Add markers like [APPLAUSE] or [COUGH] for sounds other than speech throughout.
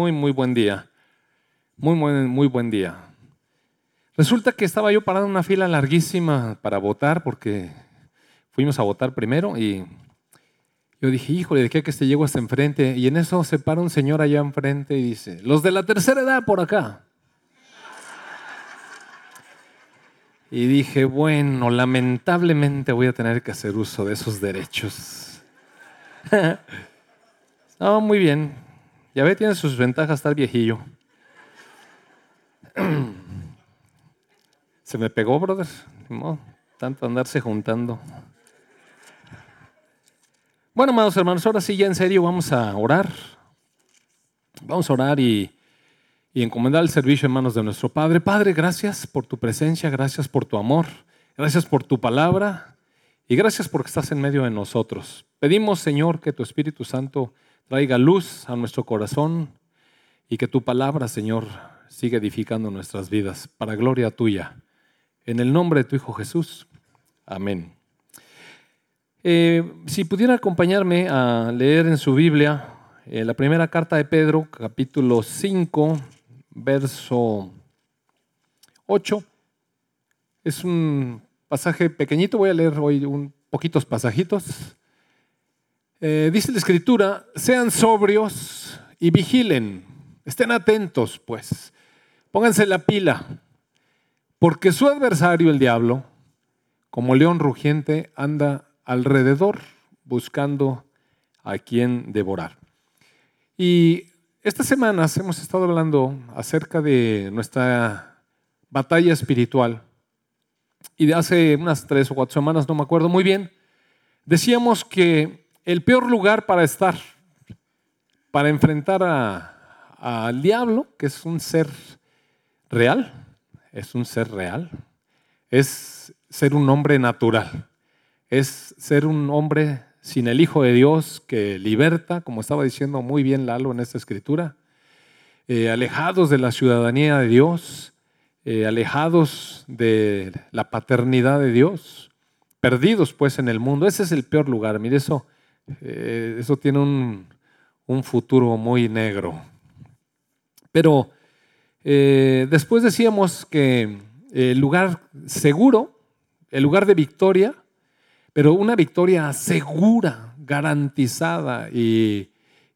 Muy, muy buen día. Muy, muy, muy buen día. Resulta que estaba yo parado en una fila larguísima para votar porque fuimos a votar primero y yo dije, híjole, ¿de qué que se llegó hasta enfrente? Y en eso se para un señor allá enfrente y dice, los de la tercera edad por acá. Y dije, bueno, lamentablemente voy a tener que hacer uso de esos derechos. [LAUGHS] no, muy bien. Ya ve, tiene sus ventajas estar viejillo. Se me pegó, brother. No, tanto andarse juntando. Bueno, amados hermanos, ahora sí, ya en serio, vamos a orar. Vamos a orar y, y encomendar el servicio en manos de nuestro Padre. Padre, gracias por tu presencia, gracias por tu amor, gracias por tu palabra y gracias porque estás en medio de nosotros. Pedimos, Señor, que tu Espíritu Santo traiga luz a nuestro corazón y que tu palabra, Señor, siga edificando nuestras vidas para gloria tuya. En el nombre de tu Hijo Jesús. Amén. Eh, si pudiera acompañarme a leer en su Biblia eh, la primera carta de Pedro, capítulo 5, verso 8. Es un pasaje pequeñito, voy a leer hoy un poquitos pasajitos. Eh, dice la escritura, sean sobrios y vigilen, estén atentos, pues, pónganse la pila, porque su adversario, el diablo, como león rugiente, anda alrededor buscando a quien devorar. Y estas semanas hemos estado hablando acerca de nuestra batalla espiritual. Y de hace unas tres o cuatro semanas, no me acuerdo muy bien, decíamos que el peor lugar para estar, para enfrentar al diablo, que es un ser real, es un ser real, es ser un hombre natural, es ser un hombre sin el Hijo de Dios que liberta, como estaba diciendo muy bien Lalo en esta escritura, eh, alejados de la ciudadanía de Dios, eh, alejados de la paternidad de Dios, perdidos pues en el mundo. Ese es el peor lugar. Mire, eso eh, eso tiene un, futuro muy negro. Pero eh, después decíamos que el lugar seguro, el lugar de victoria, pero una victoria segura, garantizada y,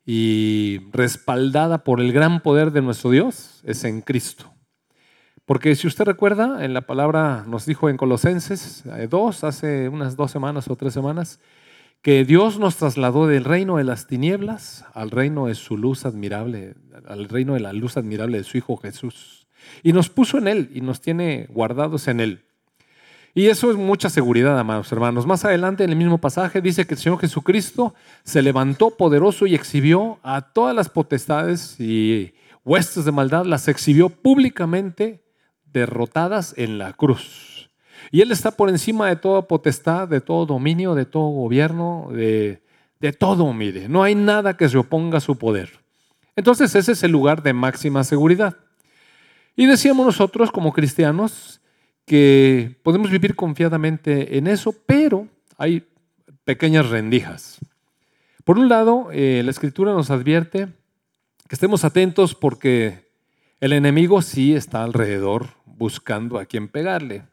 y respaldada por el gran poder de nuestro Dios, es en Cristo. Porque si usted recuerda, en la palabra nos dijo en Colosenses 2, eh, hace unas dos semanas o tres semanas, que Dios nos trasladó del reino de las tinieblas al reino de su luz admirable, al reino de la luz admirable de su Hijo Jesús. Y nos puso en Él y nos tiene guardados en Él. Y eso es mucha seguridad, amados hermanos. Más adelante en el mismo pasaje dice que el Señor Jesucristo se levantó poderoso y exhibió a todas las potestades y huestes de maldad, las exhibió públicamente derrotadas en la cruz. Y Él está por encima de toda potestad, de todo dominio, de todo gobierno, de, todo, mire. No hay nada que se oponga a su poder. Entonces ese es el lugar de máxima seguridad. Y decíamos nosotros como cristianos que podemos vivir confiadamente en eso, pero hay pequeñas rendijas. Por un lado, eh, la escritura nos advierte que estemos atentos porque el enemigo sí está alrededor buscando a quien pegarle.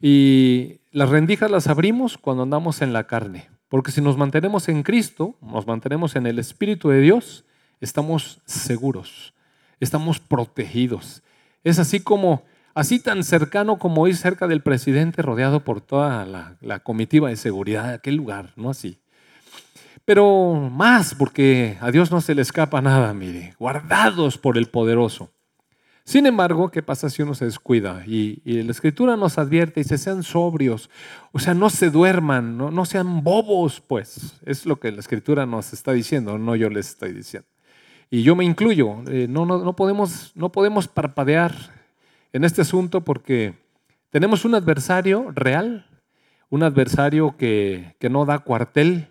Y las rendijas las abrimos cuando andamos en la carne, porque si nos mantenemos en Cristo, nos mantenemos en el Espíritu de Dios, estamos seguros, estamos protegidos. Es así como, así tan cercano como ir cerca del presidente rodeado por toda la, la comitiva de seguridad de aquel lugar, ¿no así? Pero más, porque a Dios no se le escapa nada, mire, guardados por el poderoso. Sin embargo, ¿qué pasa si uno se descuida? Y, la escritura nos advierte y dice, sean sobrios, o sea, no se duerman, no, sean bobos, pues. Es lo que la escritura nos está diciendo, no yo les estoy diciendo. Y yo me incluyo, eh, no, no, podemos, no podemos parpadear en este asunto porque tenemos un adversario real, un adversario que, que no da cuartel,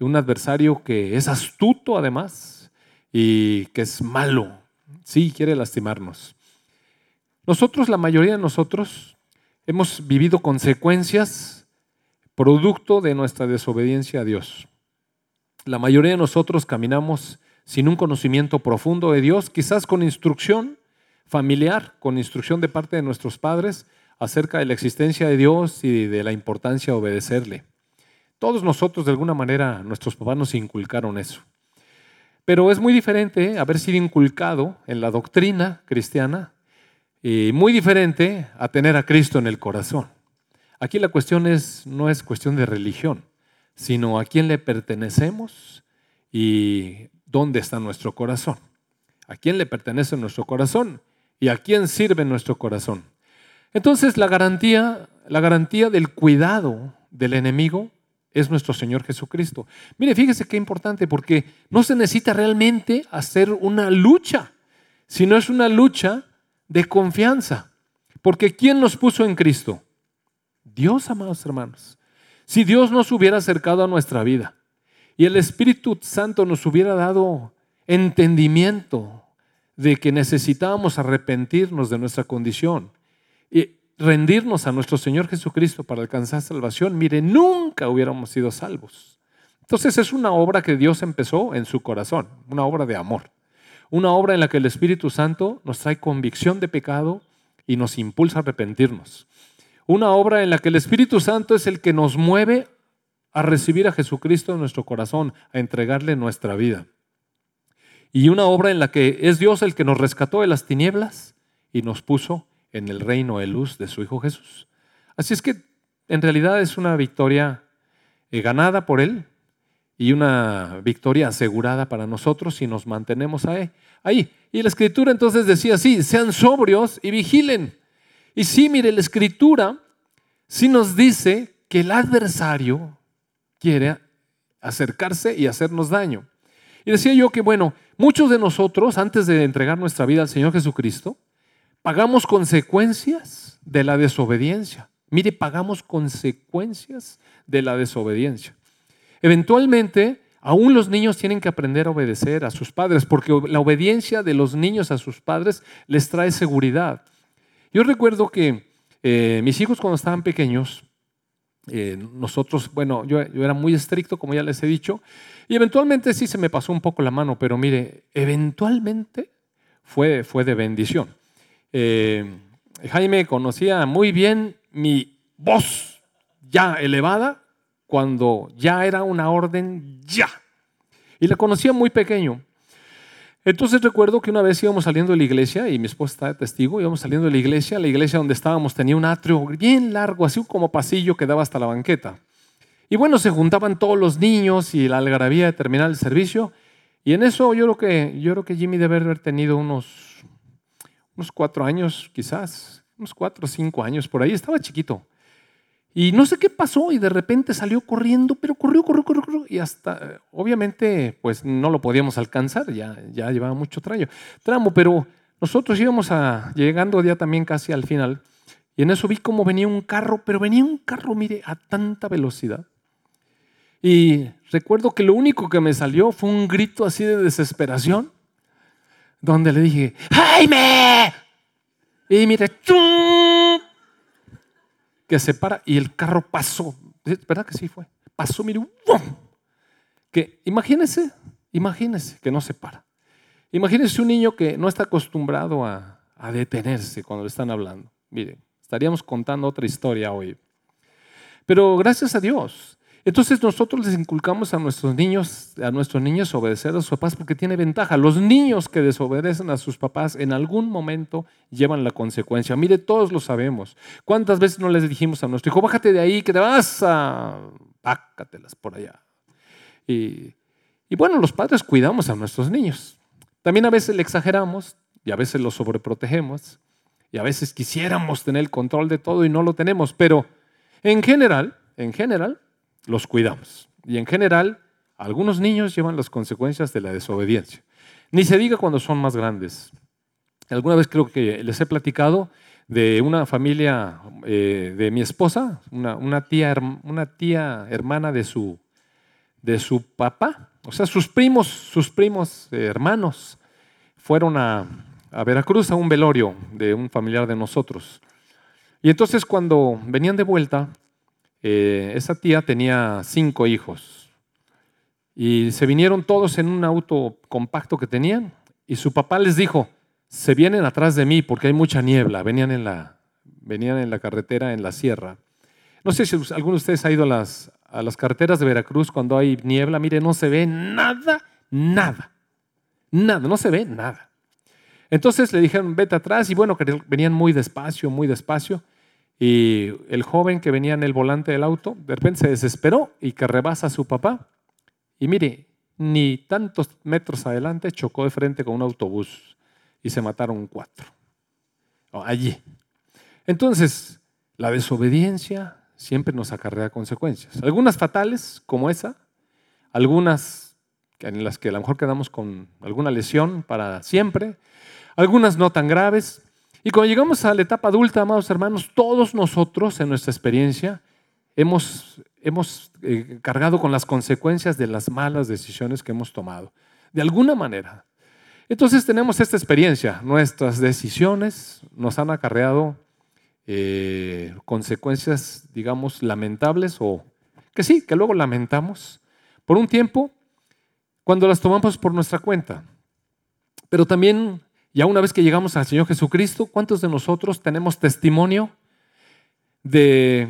un adversario que es astuto además y que es malo, Sí, quiere lastimarnos. Nosotros, la mayoría de nosotros, hemos vivido consecuencias producto de nuestra desobediencia a Dios. La mayoría de nosotros caminamos sin un conocimiento profundo de Dios, quizás con instrucción familiar, con instrucción de parte de nuestros padres acerca de la existencia de Dios y de la importancia de obedecerle. Todos nosotros, de alguna manera, nuestros papás nos inculcaron eso. Pero es muy diferente haber sido inculcado en la doctrina cristiana y muy diferente a tener a Cristo en el corazón. Aquí la cuestión es, no es cuestión de religión, sino a quién le pertenecemos y dónde está nuestro corazón. ¿A quién le pertenece nuestro corazón? ¿Y a quién sirve nuestro corazón? Entonces la garantía, la garantía del cuidado del enemigo es nuestro Señor Jesucristo. Mire, fíjese qué importante, porque no se necesita realmente hacer una lucha, sino es una lucha de confianza. Porque ¿quién nos puso en Cristo? Dios, amados hermanos. Si Dios nos hubiera acercado a nuestra vida y el Espíritu Santo nos hubiera dado entendimiento de que necesitábamos arrepentirnos de nuestra condición rendirnos a nuestro Señor Jesucristo para alcanzar salvación, mire, nunca hubiéramos sido salvos. Entonces es una obra que Dios empezó en su corazón, una obra de amor, una obra en la que el Espíritu Santo nos trae convicción de pecado y nos impulsa a arrepentirnos. Una obra en la que el Espíritu Santo es el que nos mueve a recibir a Jesucristo en nuestro corazón, a entregarle nuestra vida y una obra en la que es Dios el que nos rescató de las tinieblas y nos puso en el reino de luz de su Hijo Jesús. Así es que en realidad es una victoria eh, ganada por Él y una victoria asegurada para nosotros si nos mantenemos ahí. Y la escritura entonces decía así, sean sobrios y vigilen. Y sí, mire, la escritura sí nos dice que el adversario quiere acercarse y hacernos daño. Y decía yo que, bueno, muchos de nosotros, antes de entregar nuestra vida al Señor Jesucristo, pagamos consecuencias de la desobediencia. Mire, pagamos consecuencias de la desobediencia. Eventualmente, aún los niños tienen que aprender a obedecer a sus padres, porque la obediencia de los niños a sus padres les trae seguridad. Yo recuerdo que eh, mis hijos cuando estaban pequeños, eh, nosotros, bueno, yo, era muy estricto, como ya les he dicho, y eventualmente sí se me pasó un poco la mano, pero mire, eventualmente fue, fue de bendición. Eh, Jaime conocía muy bien mi voz ya elevada cuando ya era una orden ya. Y la conocía muy pequeño. Entonces recuerdo que una vez íbamos saliendo de la iglesia, y mi esposa está de testigo, íbamos saliendo de la iglesia, la iglesia donde estábamos tenía un atrio bien largo, así como pasillo que daba hasta la banqueta. Y bueno, se juntaban todos los niños y la algarabía de terminar el servicio, y en eso yo creo que, yo creo que Jimmy debe haber tenido unos, unos cuatro años, quizás, unos cuatro o cinco años por ahí, estaba chiquito. Y no sé qué pasó y de repente salió corriendo, pero corrió, corrió, corrió, corrió y hasta, obviamente, pues no lo podíamos alcanzar, ya, ya llevaba mucho tramo, tramo, pero nosotros íbamos a, llegando ya también casi al final, y en eso vi cómo venía un carro, pero venía un carro, mire, a tanta velocidad. Y recuerdo que lo único que me salió fue un grito así de desesperación, donde le dije, ¡Jaime! Y mire, que se para y el carro pasó. ¿Verdad que sí fue? Pasó, mire, que imagínese, imagínese que no se para. Imagínese un niño que no está acostumbrado a, a detenerse cuando le están hablando. Mire, estaríamos contando otra historia hoy. Pero gracias a Dios, entonces nosotros les inculcamos a nuestros niños, a nuestros niños obedecer a sus papás porque tiene ventaja. Los niños que desobedecen a sus papás en algún momento llevan la consecuencia. Mire, todos lo sabemos. ¿Cuántas veces no les dijimos a nuestro hijo, bájate de ahí, que te vas a... Bácatelas por allá. Y, y bueno, los padres cuidamos a nuestros niños. También a veces le exageramos y a veces los sobreprotegemos y a veces quisiéramos tener el control de todo y no lo tenemos, pero en general, en general, los cuidamos. Y en general, algunos niños llevan las consecuencias de la desobediencia. Ni se diga cuando son más grandes. Alguna vez creo que les he platicado de una familia eh, de mi esposa, una, tía, una tía hermana de su, de su papá, o sea, sus primos, sus primos eh, hermanos, fueron a, a Veracruz a un velorio de un familiar de nosotros. Y entonces cuando venían de vuelta, eh, esa tía tenía cinco hijos. Y se vinieron todos en un auto compacto que tenían y su papá les dijo, se vienen atrás de mí porque hay mucha niebla, venían en la, venían en la carretera en la sierra. No sé si alguno de ustedes ha ido a las, a las carreteras de Veracruz cuando hay niebla, mire, no se ve nada, nada, nada, no se ve nada. Entonces le dijeron, vete atrás y bueno, venían muy despacio, muy despacio. Y el joven que venía en el volante del auto, de repente se desesperó y que rebasa a su papá. Y mire, ni tantos metros adelante chocó de frente con un autobús y se mataron cuatro. Allí. Entonces, la desobediencia siempre nos acarrea consecuencias. Algunas fatales, como esa, algunas en las que a lo mejor quedamos con alguna lesión para siempre, algunas no tan graves. Y cuando llegamos a la etapa adulta, amados hermanos, todos nosotros en nuestra experiencia hemos, hemos eh, cargado con las consecuencias de las malas decisiones que hemos tomado, de alguna manera. Entonces tenemos esta experiencia, nuestras decisiones nos han acarreado eh, consecuencias, digamos, lamentables o que sí, que luego lamentamos por un tiempo cuando las tomamos por nuestra cuenta. Pero también, ya una vez que llegamos al Señor Jesucristo, ¿cuántos de nosotros tenemos testimonio de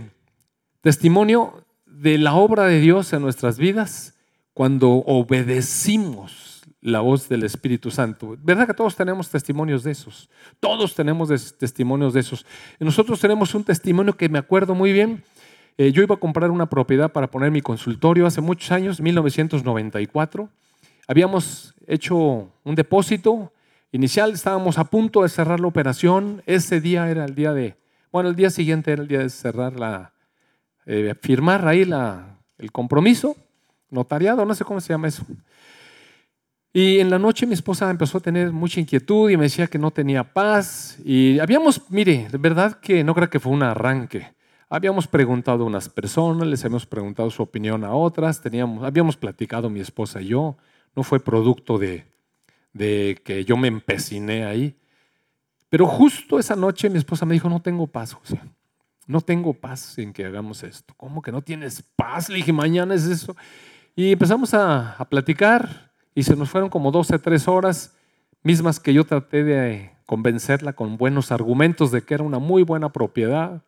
testimonio de la obra de Dios en nuestras vidas cuando obedecimos la voz del Espíritu Santo. ¿Verdad que todos tenemos testimonios de esos? Todos tenemos testimonios de esos. Y nosotros tenemos un testimonio que me acuerdo muy bien. Eh, yo iba a comprar una propiedad para poner mi consultorio hace muchos años, 1994. Habíamos hecho un depósito inicial, estábamos a punto de cerrar la operación. Ese día era el día de, bueno, el día siguiente era el día de cerrar la, eh, firmar ahí la, el compromiso, notariado, no sé cómo se llama eso. Y en la noche mi esposa empezó a tener mucha inquietud y me decía que no tenía paz. Y habíamos, mire, de verdad que no creo que fue un arranque. Habíamos preguntado a unas personas, les habíamos preguntado su opinión a otras, teníamos, habíamos platicado mi esposa y yo. No fue producto de, de que yo me empeciné ahí. Pero justo esa noche mi esposa me dijo, no tengo paz, José. No tengo paz en que hagamos esto. ¿Cómo que no tienes paz? Le dije, mañana es eso. Y empezamos a, platicar y se nos fueron como 12, 3 horas, mismas que yo traté de convencerla con buenos argumentos de que era una muy buena propiedad,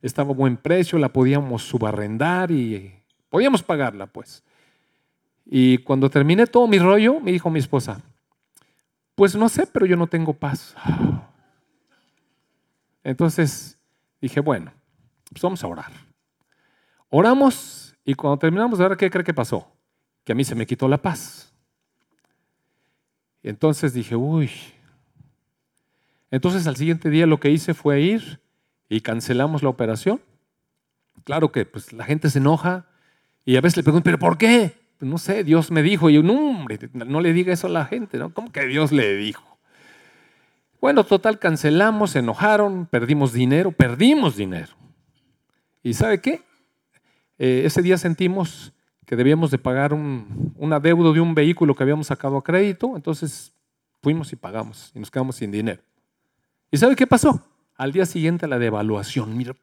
estaba a buen precio, la podíamos subarrendar y podíamos pagarla, pues. Y cuando terminé todo mi rollo, me dijo mi esposa, pues no sé, pero yo no tengo paz. Entonces, Dije, bueno, pues vamos a orar. Oramos y cuando terminamos de orar, ¿qué cree que pasó? Que a mí se me quitó la paz. Entonces dije, uy. Entonces al siguiente día lo que hice fue ir y cancelamos la operación. Claro que pues, la gente se enoja y a veces le pregunto, ¿pero por qué? Pues, no sé, Dios me dijo. Y yo, no, no le diga eso a la gente, ¿no? ¿Cómo que Dios le dijo? Bueno, total, cancelamos, se enojaron, perdimos dinero, perdimos dinero. ¿Y sabe qué? Eh, ese día sentimos que debíamos de pagar un, un adeudo de un vehículo que habíamos sacado a crédito, entonces fuimos y pagamos y nos quedamos sin dinero. ¿Y sabe qué pasó? Al día siguiente la devaluación, mira,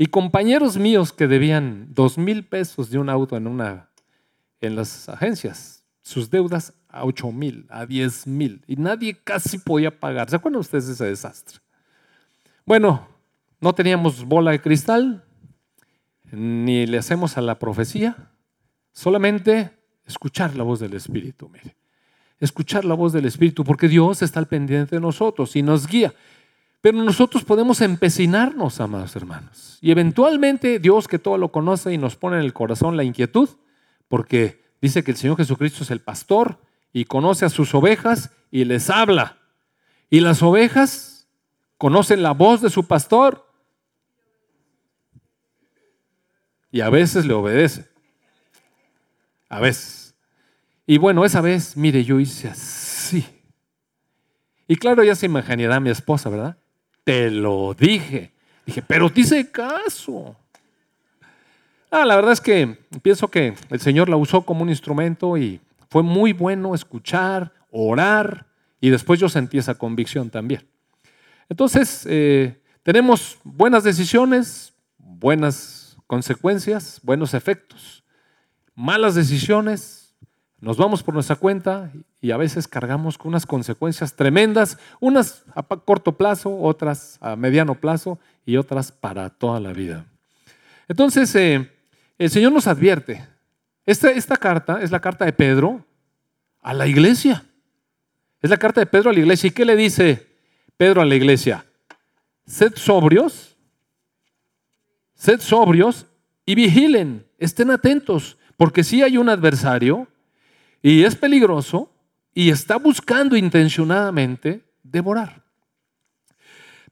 Y compañeros míos que debían dos mil pesos de un auto en, una, en las agencias, sus deudas a 8 mil, a 10 mil, y nadie casi podía pagar. ¿Se acuerdan ustedes de ese desastre? Bueno, no teníamos bola de cristal, ni le hacemos a la profecía, solamente escuchar la voz del Espíritu, mire. Escuchar la voz del Espíritu, porque Dios está al pendiente de nosotros y nos guía. Pero nosotros podemos empecinarnos, amados hermanos. Y eventualmente Dios que todo lo conoce y nos pone en el corazón la inquietud, porque Dice que el Señor Jesucristo es el pastor y conoce a sus ovejas y les habla. Y las ovejas conocen la voz de su pastor y a veces le obedece. A veces. Y bueno, esa vez, mire, yo hice así. Y claro, ya se imaginará mi esposa, ¿verdad? Te lo dije. Dije, pero te hice caso. Ah, la verdad es que pienso que el Señor la usó como un instrumento y fue muy bueno escuchar, orar y después yo sentí esa convicción también. Entonces, eh, tenemos buenas decisiones, buenas consecuencias, buenos efectos, malas decisiones, nos vamos por nuestra cuenta y a veces cargamos con unas consecuencias tremendas, unas a corto plazo, otras a mediano plazo y otras para toda la vida. Entonces, eh, el Señor nos advierte. Esta, esta carta es la carta de Pedro a la iglesia. Es la carta de Pedro a la iglesia. ¿Y qué le dice Pedro a la iglesia? Sed sobrios, sed sobrios y vigilen, estén atentos, porque si hay un adversario y es peligroso y está buscando intencionadamente devorar.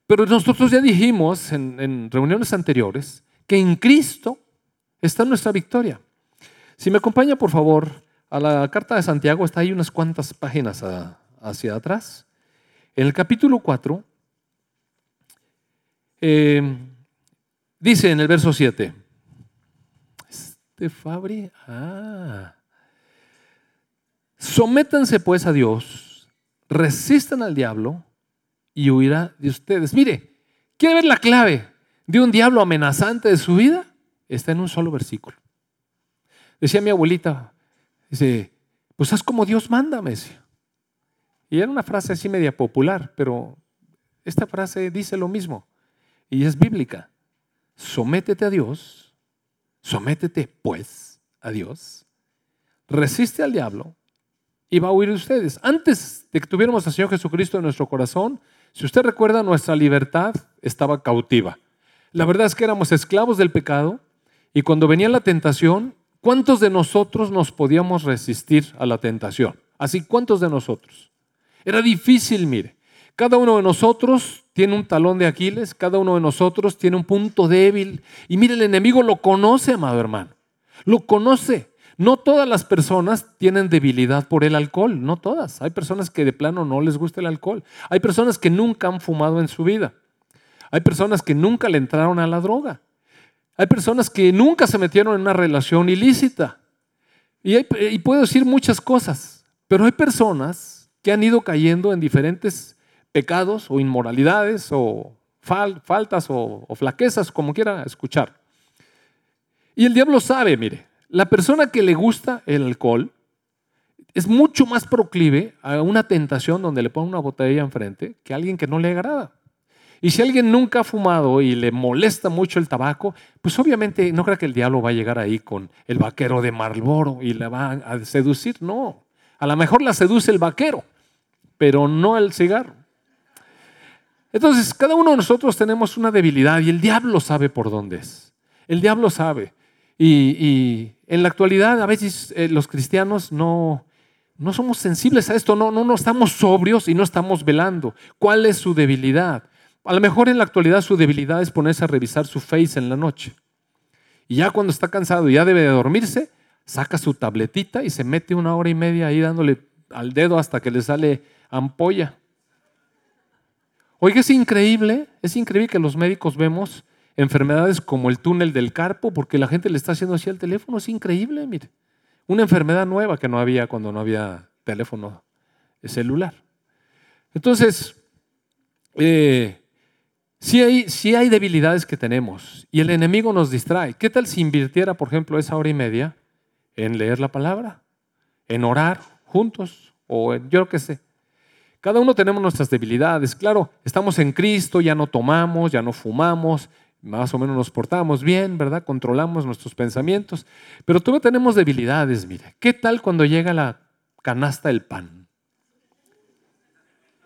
Pero nosotros ya dijimos en, reuniones anteriores que en Cristo está nuestra victoria. Si me acompaña, por favor, a la carta de Santiago, está ahí unas cuantas páginas hacia atrás. En el capítulo 4, eh, dice en el verso 7, este Fabri, ah, sométanse pues a Dios, resistan al diablo y huirá de ustedes. Mire, ¿quiere ver la clave de un diablo amenazante de su vida? Está en un solo versículo. Decía mi abuelita, dice, pues haz como Dios manda, me decía. Y era una frase así media popular, pero esta frase dice lo mismo y es bíblica. Sométete a Dios, sométete pues a Dios, resiste al diablo y va a huir de ustedes. Antes de que tuviéramos al Señor Jesucristo en nuestro corazón, si usted recuerda, nuestra libertad estaba cautiva. La verdad es que éramos esclavos del pecado y cuando venía la tentación, ¿cuántos de nosotros nos podíamos resistir a la tentación? Así, ¿cuántos de nosotros? Era difícil, mire. Cada uno de nosotros tiene un talón de Aquiles, cada uno de nosotros tiene un punto débil. Y mire, el enemigo lo conoce, amado hermano. Lo conoce. No todas las personas tienen debilidad por el alcohol, no todas. Hay personas que de plano no les gusta el alcohol. Hay personas que nunca han fumado en su vida. Hay personas que nunca le entraron a la droga. Hay personas que nunca se metieron en una relación ilícita. Y, puedo decir muchas cosas, pero hay personas que han ido cayendo en diferentes pecados o inmoralidades o faltas o flaquezas, como quiera escuchar. Y el diablo sabe, mire, la persona que le gusta el alcohol es mucho más proclive a una tentación donde le pone una botella enfrente que a alguien que no le agrada. Y si alguien nunca ha fumado y le molesta mucho el tabaco, pues obviamente no crea que el diablo va a llegar ahí con el vaquero de Marlboro y le va a seducir. No, a lo mejor la seduce el vaquero, pero no el cigarro. Entonces, cada uno de nosotros tenemos una debilidad y el diablo sabe por dónde es. El diablo sabe. Y, en la actualidad a veces eh, los cristianos no, no somos sensibles a esto, no, no, no estamos sobrios y no estamos velando. ¿Cuál es su debilidad? A lo mejor en la actualidad su debilidad es ponerse a revisar su face en la noche. Y ya cuando está cansado y ya debe de dormirse, saca su tabletita y se mete una hora y media ahí dándole al dedo hasta que le sale ampolla. Oiga, es increíble, es increíble que los médicos vemos enfermedades como el túnel del carpo porque la gente le está haciendo así al teléfono. Es increíble, mire. Una enfermedad nueva que no había cuando no había teléfono celular. Entonces, eh, si hay, hay debilidades que tenemos y el enemigo nos distrae. ¿Qué tal si invirtiera, por ejemplo, esa hora y media en leer la palabra, en orar juntos o en yo qué sé? Cada uno tenemos nuestras debilidades. Claro, estamos en Cristo, ya no tomamos, ya no fumamos, más o menos nos portamos bien, ¿verdad? Controlamos nuestros pensamientos, pero todavía tenemos debilidades, mire. ¿Qué tal cuando llega la canasta del pan?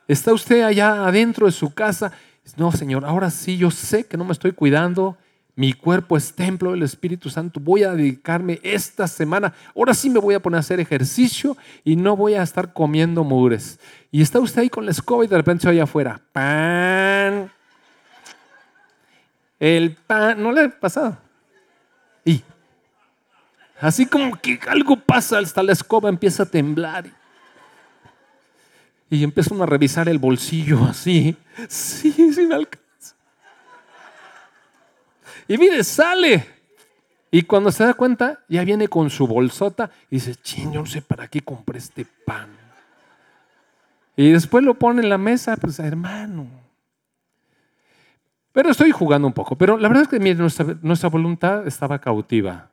Está usted allá adentro de su casa no, Señor, ahora sí, yo sé que no me estoy cuidando. Mi cuerpo es templo del Espíritu Santo. Voy a dedicarme esta semana. Ahora sí me voy a poner a hacer ejercicio y no voy a estar comiendo mugres. Y está usted ahí con la escoba y de repente se oye afuera. Pan. El pan. ¿No le ha pasado? Y así como que algo pasa, hasta la escoba empieza a temblar. Y empieza a revisar el bolsillo así. Sí, sí me alcanza. Y mire, sale. Y cuando se da cuenta, ya viene con su bolsota y dice, ching, yo no sé para qué compré este pan. Y después lo pone en la mesa, pues hermano. Pero estoy jugando un poco. Pero la verdad es que nuestra, voluntad estaba cautiva.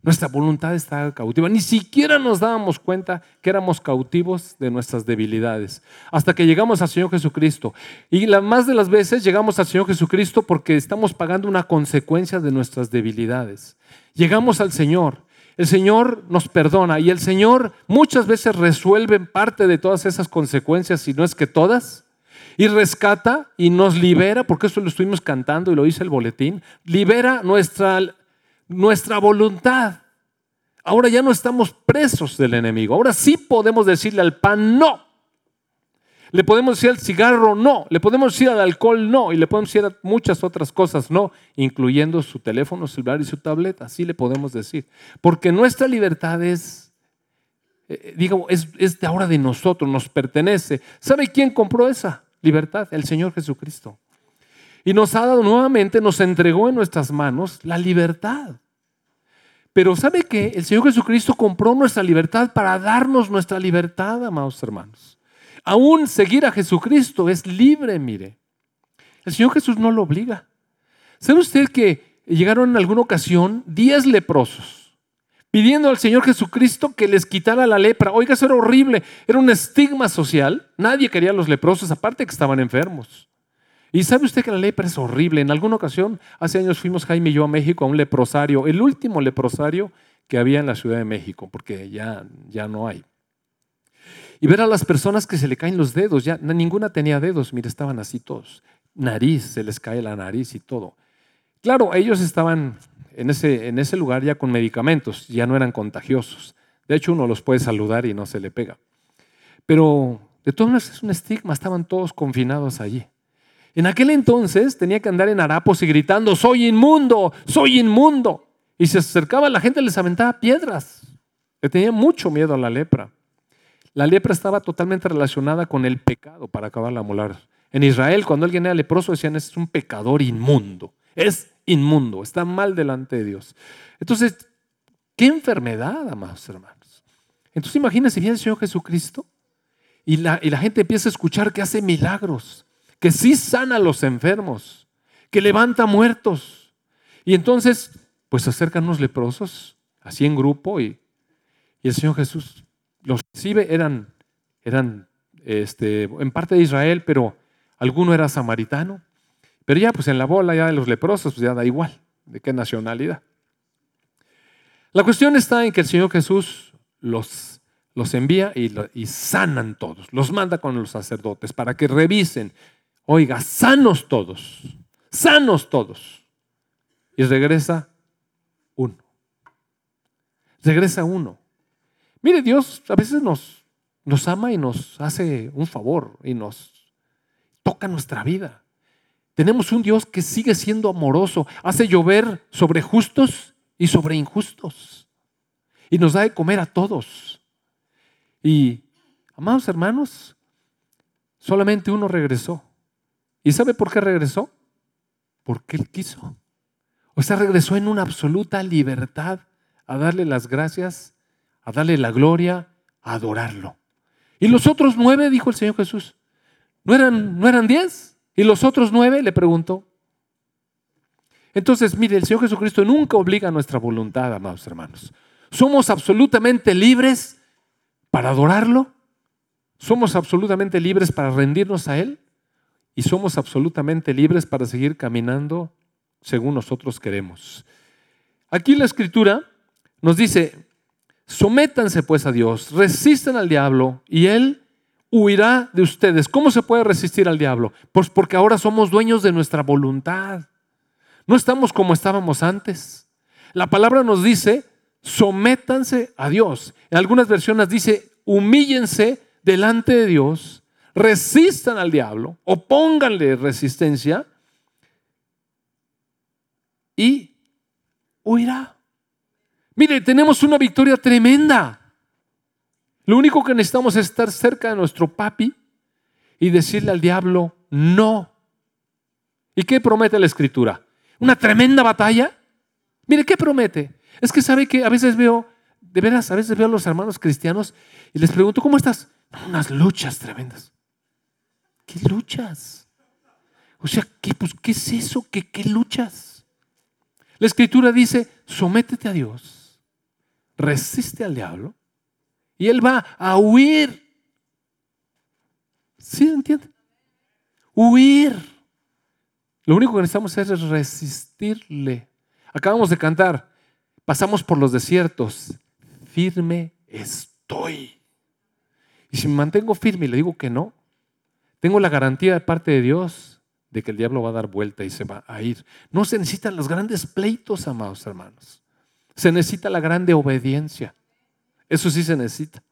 Nuestra voluntad está cautiva. Ni siquiera nos dábamos cuenta que éramos cautivos de nuestras debilidades. Hasta que llegamos al Señor Jesucristo. Y más de las veces llegamos al Señor Jesucristo porque estamos pagando una consecuencia de nuestras debilidades. Llegamos al Señor. El Señor nos perdona y el Señor muchas veces resuelve parte de todas esas consecuencias, si no es que todas, y rescata y nos libera, porque eso lo estuvimos cantando y lo dice el boletín, libera nuestra nuestra voluntad. Ahora ya no estamos presos del enemigo. Ahora sí podemos decirle al pan no. Le podemos decir al cigarro no. Le podemos decir al alcohol no. Y le podemos decir a muchas otras cosas no, incluyendo su teléfono celular y su tableta. Así le podemos decir. Porque nuestra libertad es, eh, es, es de ahora de nosotros, nos pertenece. ¿Sabe quién compró esa libertad? El Señor Jesucristo. Y nos ha dado nuevamente, nos entregó en nuestras manos la libertad. Pero ¿sabe qué? El Señor Jesucristo compró nuestra libertad para darnos nuestra libertad, amados hermanos. Aún seguir a Jesucristo es libre, mire. El Señor Jesús no lo obliga. ¿Sabe usted que llegaron en alguna ocasión diez leprosos pidiendo al Señor Jesucristo que les quitara la lepra? Oiga, eso era horrible, era un estigma social. Nadie quería a los leprosos, aparte que estaban enfermos. Y sabe usted que la lepra es horrible. En alguna ocasión, hace años fuimos Jaime y yo a México a un leprosario, el último leprosario que había en la Ciudad de México, porque ya, ya no hay. Y ver a las personas que se le caen los dedos, ya ninguna tenía dedos, mire, estaban así todos. Nariz, se les cae la nariz y todo. Claro, ellos estaban en ese, en ese lugar ya con medicamentos, ya no eran contagiosos. De hecho, uno los puede saludar y no se le pega. Pero de todas maneras es un estigma, estaban todos confinados allí. En aquel entonces tenía que andar en harapos y gritando, soy inmundo, soy inmundo. Y se acercaba la gente, les aventaba piedras. Le tenía mucho miedo a la lepra. La lepra estaba totalmente relacionada con el pecado para acabar la molar. En Israel, cuando alguien era leproso, decían, es un pecador inmundo. Es inmundo, está mal delante de Dios. Entonces, qué enfermedad, amados hermanos. Entonces, imagínense, viene el Señor Jesucristo y la, y la gente empieza a escuchar que hace milagros que sí sana a los enfermos, que levanta muertos. Y entonces, pues acercan unos leprosos, así en grupo, y, el Señor Jesús los recibe, eran, eran este, en parte de Israel, pero alguno era samaritano. Pero ya, pues en la bola ya de los leprosos, pues ya da igual de qué nacionalidad. La cuestión está en que el Señor Jesús los, los envía y, y sanan todos, los manda con los sacerdotes para que revisen Oiga, sanos todos, sanos todos. Y regresa uno. Regresa uno. Mire, Dios a veces nos, nos ama y nos hace un favor y nos toca nuestra vida. Tenemos un Dios que sigue siendo amoroso, hace llover sobre justos y sobre injustos. Y nos da de comer a todos. Y, amados hermanos, solamente uno regresó. ¿Y sabe por qué regresó? Porque Él quiso. O sea, regresó en una absoluta libertad a darle las gracias, a darle la gloria, a adorarlo. ¿Y los otros nueve? Dijo el Señor Jesús. ¿No eran, ¿no eran diez? ¿Y los otros nueve? Le preguntó. Entonces, mire, el Señor Jesucristo nunca obliga a nuestra voluntad, amados hermanos. Somos absolutamente libres para adorarlo. Somos absolutamente libres para rendirnos a Él y somos absolutamente libres para seguir caminando según nosotros queremos. Aquí la escritura nos dice, sométanse pues a Dios, resistan al diablo y él huirá de ustedes. ¿Cómo se puede resistir al diablo? Pues porque ahora somos dueños de nuestra voluntad. No estamos como estábamos antes. La palabra nos dice, sométanse a Dios. En algunas versiones dice, humíllense delante de Dios resistan al diablo, opónganle resistencia y huirá. Mire, tenemos una victoria tremenda. Lo único que necesitamos es estar cerca de nuestro papi y decirle al diablo no. ¿Y qué promete la escritura? ¿Una tremenda batalla? Mire, ¿qué promete? Es que sabe que a veces veo, de veras, a veces veo a los hermanos cristianos y les pregunto, ¿cómo estás? Unas luchas tremendas. ¿Qué luchas? O sea, ¿qué, pues, ¿qué es eso? ¿Qué, ¿Qué luchas? La escritura dice, sométete a Dios resiste al diablo y él va a huir. ¿Sí entiende? Huir. Lo único que necesitamos es resistirle. Acabamos de cantar, pasamos por los desiertos, firme estoy. Y si me mantengo firme y le digo que no, tengo la garantía de parte de Dios de que el diablo va a dar vuelta y se va a ir. No se necesitan los grandes pleitos, amados hermanos. Se necesita la grande obediencia. Eso sí se necesita.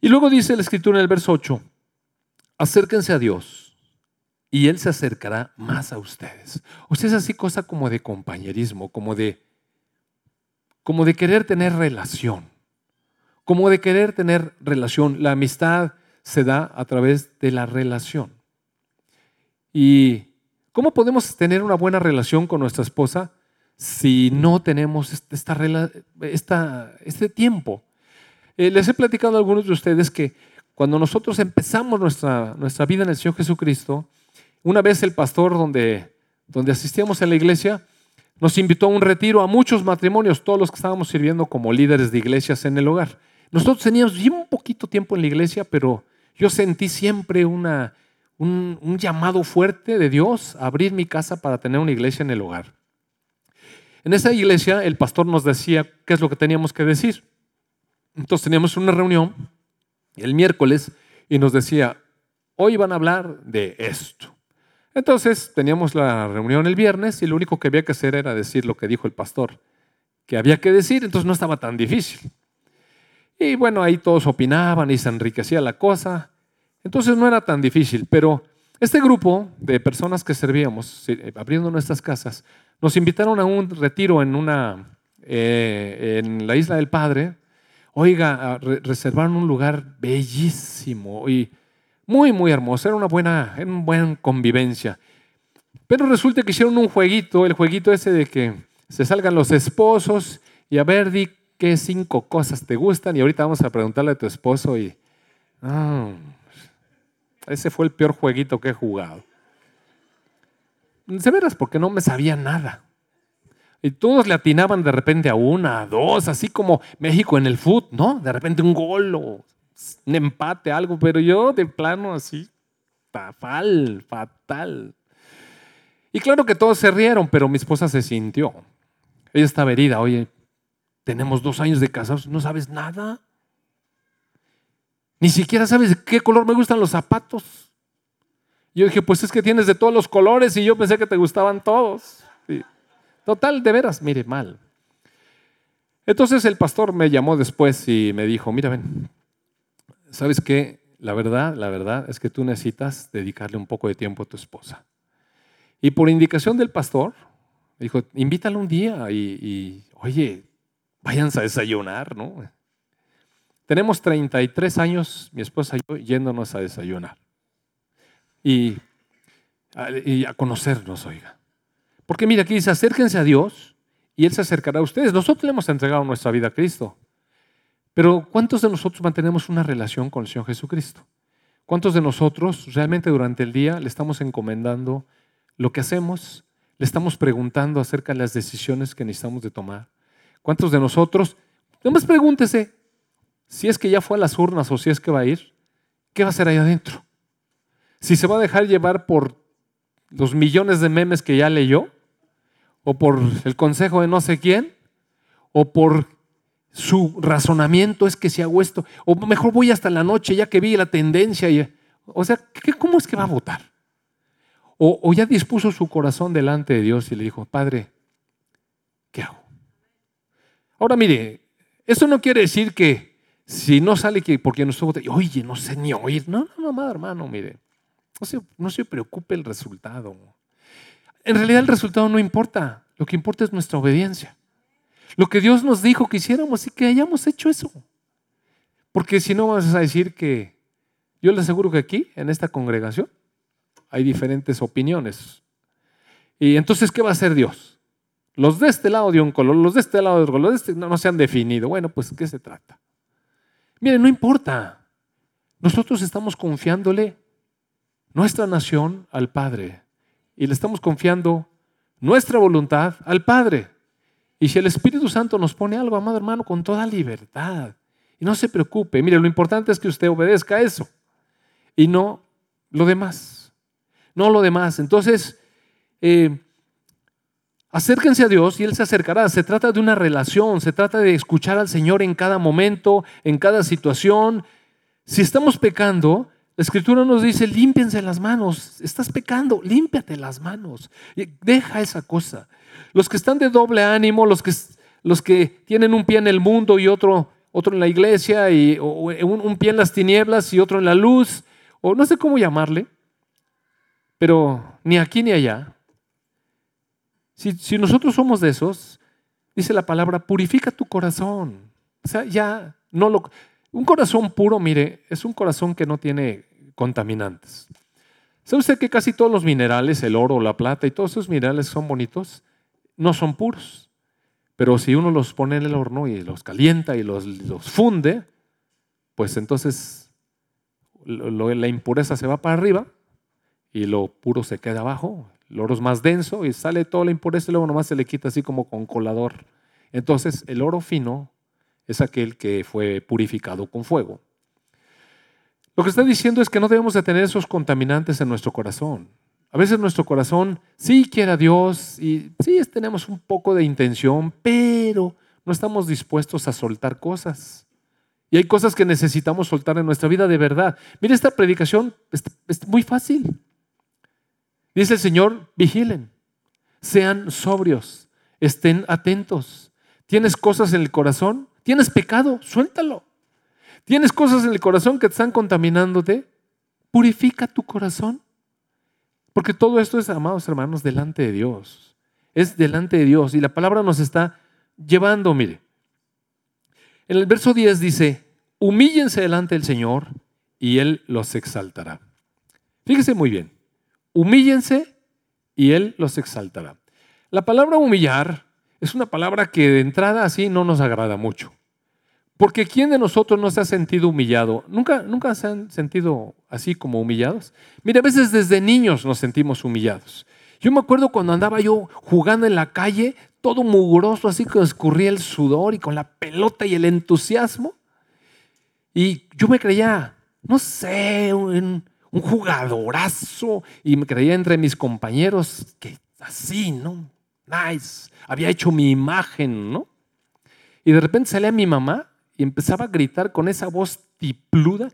Y luego dice la escritura en el verso 8, acérquense a Dios y Él se acercará más a ustedes. O sea, es así cosa como de compañerismo, como de, como de querer tener relación, como de querer tener relación. La amistad se da a través de la relación. ¿Y cómo podemos tener una buena relación con nuestra esposa si no tenemos esta, esta, este tiempo? Eh, les he platicado a algunos de ustedes que cuando nosotros empezamos nuestra, nuestra vida en el Señor Jesucristo, una vez el pastor donde, donde asistíamos en la iglesia nos invitó a un retiro a muchos matrimonios, todos los que estábamos sirviendo como líderes de iglesias en el hogar. Nosotros teníamos bien poquito tiempo en la iglesia, pero yo sentí siempre una, un, un llamado fuerte de Dios a abrir mi casa para tener una iglesia en el hogar. En esa iglesia el pastor nos decía qué es lo que teníamos que decir. Entonces teníamos una reunión el miércoles y nos decía, hoy van a hablar de esto. Entonces teníamos la reunión el viernes y lo único que había que hacer era decir lo que dijo el pastor, que había que decir, entonces no estaba tan difícil. Y bueno, ahí todos opinaban y se enriquecía la cosa. Entonces no era tan difícil, pero este grupo de personas que servíamos, abriendo nuestras casas, nos invitaron a un retiro en, una, eh, en la isla del Padre, Oiga, reservaron un lugar bellísimo y muy, muy hermoso. Era una buena, era una buena convivencia. Pero resulta que hicieron un jueguito, el jueguito ese de que se salgan los esposos y a ver, di qué cinco cosas te gustan y ahorita vamos a preguntarle a tu esposo y... Ah, ese fue el peor jueguito que he jugado. De veras, porque no me sabía nada. Y todos le atinaban de repente a una, a dos, así como México en el fútbol, ¿no? De repente un gol o un empate, algo, pero yo de plano así, fatal, fatal. Y claro que todos se rieron, pero mi esposa se sintió. Ella estaba herida, oye, tenemos dos años de casados, ¿no sabes nada? Ni siquiera sabes de qué color me gustan los zapatos. Yo dije, pues es que tienes de todos los colores y yo pensé que te gustaban todos. Total, de veras, mire, mal. Entonces el pastor me llamó después y me dijo, mira, ven, ¿sabes qué? La verdad, la verdad es que tú necesitas dedicarle un poco de tiempo a tu esposa. Y por indicación del pastor, dijo, invítala un día y, y, oye, váyanse a desayunar, ¿no? Tenemos 33 años, mi esposa y yo, yéndonos a desayunar. Y, a conocernos, oiga. Porque mira, aquí dice, acérquense a Dios y Él se acercará a ustedes. Nosotros le hemos entregado nuestra vida a Cristo. Pero ¿cuántos de nosotros mantenemos una relación con el Señor Jesucristo? ¿Cuántos de nosotros realmente durante el día le estamos encomendando lo que hacemos? Le estamos preguntando acerca de las decisiones que necesitamos de tomar. ¿Cuántos de nosotros? Nomás pregúntese si es que ya fue a las urnas o si es que va a ir, ¿qué va a hacer ahí adentro? Si se va a dejar llevar por los millones de memes que ya leyó, o por el consejo de no sé quién, o por su razonamiento es que si hago esto, o mejor voy hasta la noche ya que vi la tendencia. Y, o sea, ¿cómo es que va a votar? O, o ya dispuso su corazón delante de Dios y le dijo, Padre, ¿qué hago? Ahora mire, eso no quiere decir que si no sale que porque no estuvo, oye, no sé ni oír. No, no, no, hermano, mire. No se, no se preocupe el resultado. En realidad el resultado no importa. Lo que importa es nuestra obediencia. Lo que Dios nos dijo que hiciéramos y que hayamos hecho eso. Porque si no vas a decir que, yo le aseguro que aquí, en esta congregación, hay diferentes opiniones. Y entonces, ¿qué va a hacer Dios? Los de este lado de un color, los de este lado de otro color, este no, no se han definido. Bueno, pues, ¿qué se trata? Miren, no importa. Nosotros estamos confiándole nuestra nación al Padre y le estamos confiando nuestra voluntad al Padre. Y si el Espíritu Santo nos pone algo, amado hermano, con toda libertad. Y no se preocupe. Mire, lo importante es que usted obedezca eso. Y no lo demás. No lo demás. Entonces, eh, acérquense a Dios y Él se acercará. Se trata de una relación, se trata de escuchar al Señor en cada momento, en cada situación. Si estamos pecando, la Escritura nos dice, límpiense las manos. Estás pecando, límpiate las manos. Deja esa cosa. Los que están de doble ánimo, los que, los que tienen un pie en el mundo y otro, otro en la iglesia, y, un, un pie en las tinieblas y otro en la luz, o no sé cómo llamarle, pero ni aquí ni allá. Si, nosotros somos de esos, dice la palabra, purifica tu corazón. O sea, ya no lo... Un corazón puro, mire, es un corazón que no tiene contaminantes. ¿Sabe usted que casi todos los minerales, el oro, la plata y todos esos minerales son bonitos? No son puros. Pero si uno los pone en el horno y los calienta y los, los funde, pues entonces la impureza se va para arriba y lo puro se queda abajo. El oro es más denso y sale toda la impureza y luego nomás se le quita así como con colador. Entonces el oro fino es aquel que fue purificado con fuego. Lo que está diciendo es que no debemos de tener esos contaminantes en nuestro corazón. A veces nuestro corazón sí quiere a Dios y sí tenemos un poco de intención, pero no estamos dispuestos a soltar cosas. Y hay cosas que necesitamos soltar en nuestra vida de verdad. Mire, esta predicación es muy fácil. Dice el Señor, vigilen, sean sobrios, estén atentos. ¿Tienes cosas en el corazón? ¿Tienes pecado? Suéltalo. ¿Tienes cosas en el corazón que te están contaminándote? Purifica tu corazón. Porque todo esto es, amados hermanos, delante de Dios. Es delante de Dios. Y la palabra nos está llevando, mire. En el verso 10 dice, humíllense delante del Señor y Él los exaltará. Fíjese muy bien, humíllense y Él los exaltará. La palabra humillar es una palabra que de entrada así no nos agrada mucho. Porque ¿quién de nosotros no se ha sentido humillado? ¿Nunca, nunca se han sentido así como humillados? Mira, a veces desde niños nos sentimos humillados. Yo me acuerdo cuando andaba yo jugando en la calle, todo mugroso, así que escurría el sudor y con la pelota y el entusiasmo. Y yo me creía, no sé, un, un jugadorazo y me creía entre mis compañeros que así, ¿no? Nice. Había hecho mi imagen, ¿no? Y de repente salía mi mamá y empezaba a gritar con esa voz tipluda.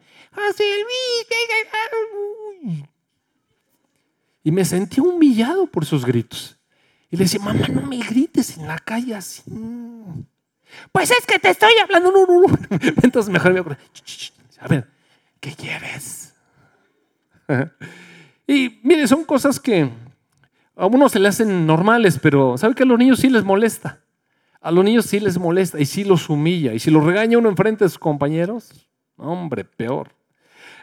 Y me sentí humillado por sus gritos. Y le decía, mamá, no me grites en la calle así. Pues es que te estoy hablando. No, no, no. [LAUGHS] Entonces mejor me acuerdo. A ver, ¿qué quieres? [LAUGHS] y mire, son cosas que a uno se le hacen normales, pero ¿sabe que a los niños sí les molesta? A los niños sí les molesta y sí los humilla. Y si los regaña uno enfrente de sus compañeros, hombre, peor.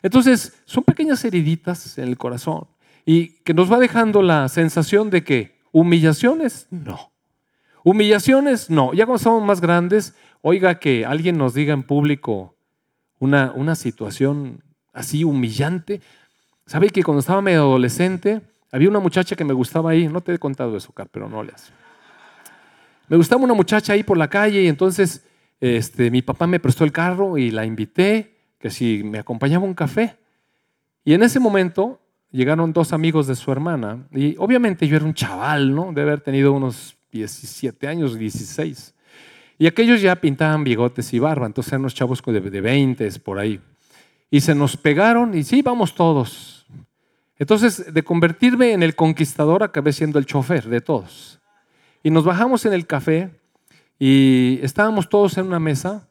Entonces, son pequeñas heriditas en el corazón y que nos va dejando la sensación de que humillaciones, no. Humillaciones, no. Ya cuando somos más grandes, oiga que alguien nos diga en público una, una situación así humillante. ¿Sabe que cuando estaba medio adolescente, había una muchacha que me gustaba ahí? No te he contado eso, Car, pero no le. Me gustaba una muchacha ahí por la calle y entonces este, mi papá me prestó el carro y la invité, que si me acompañaba un café. Y en ese momento llegaron dos amigos de su hermana y obviamente yo era un chaval, ¿no? De haber tenido unos 17 años, 16. Y aquellos ya pintaban bigotes y barba, entonces eran unos chavos de, de 20 por ahí. Y se nos pegaron y sí, vamos todos. Entonces, de convertirme en el conquistador, acabé siendo el chofer de todos. Y nos bajamos en el café y estábamos todos en una mesa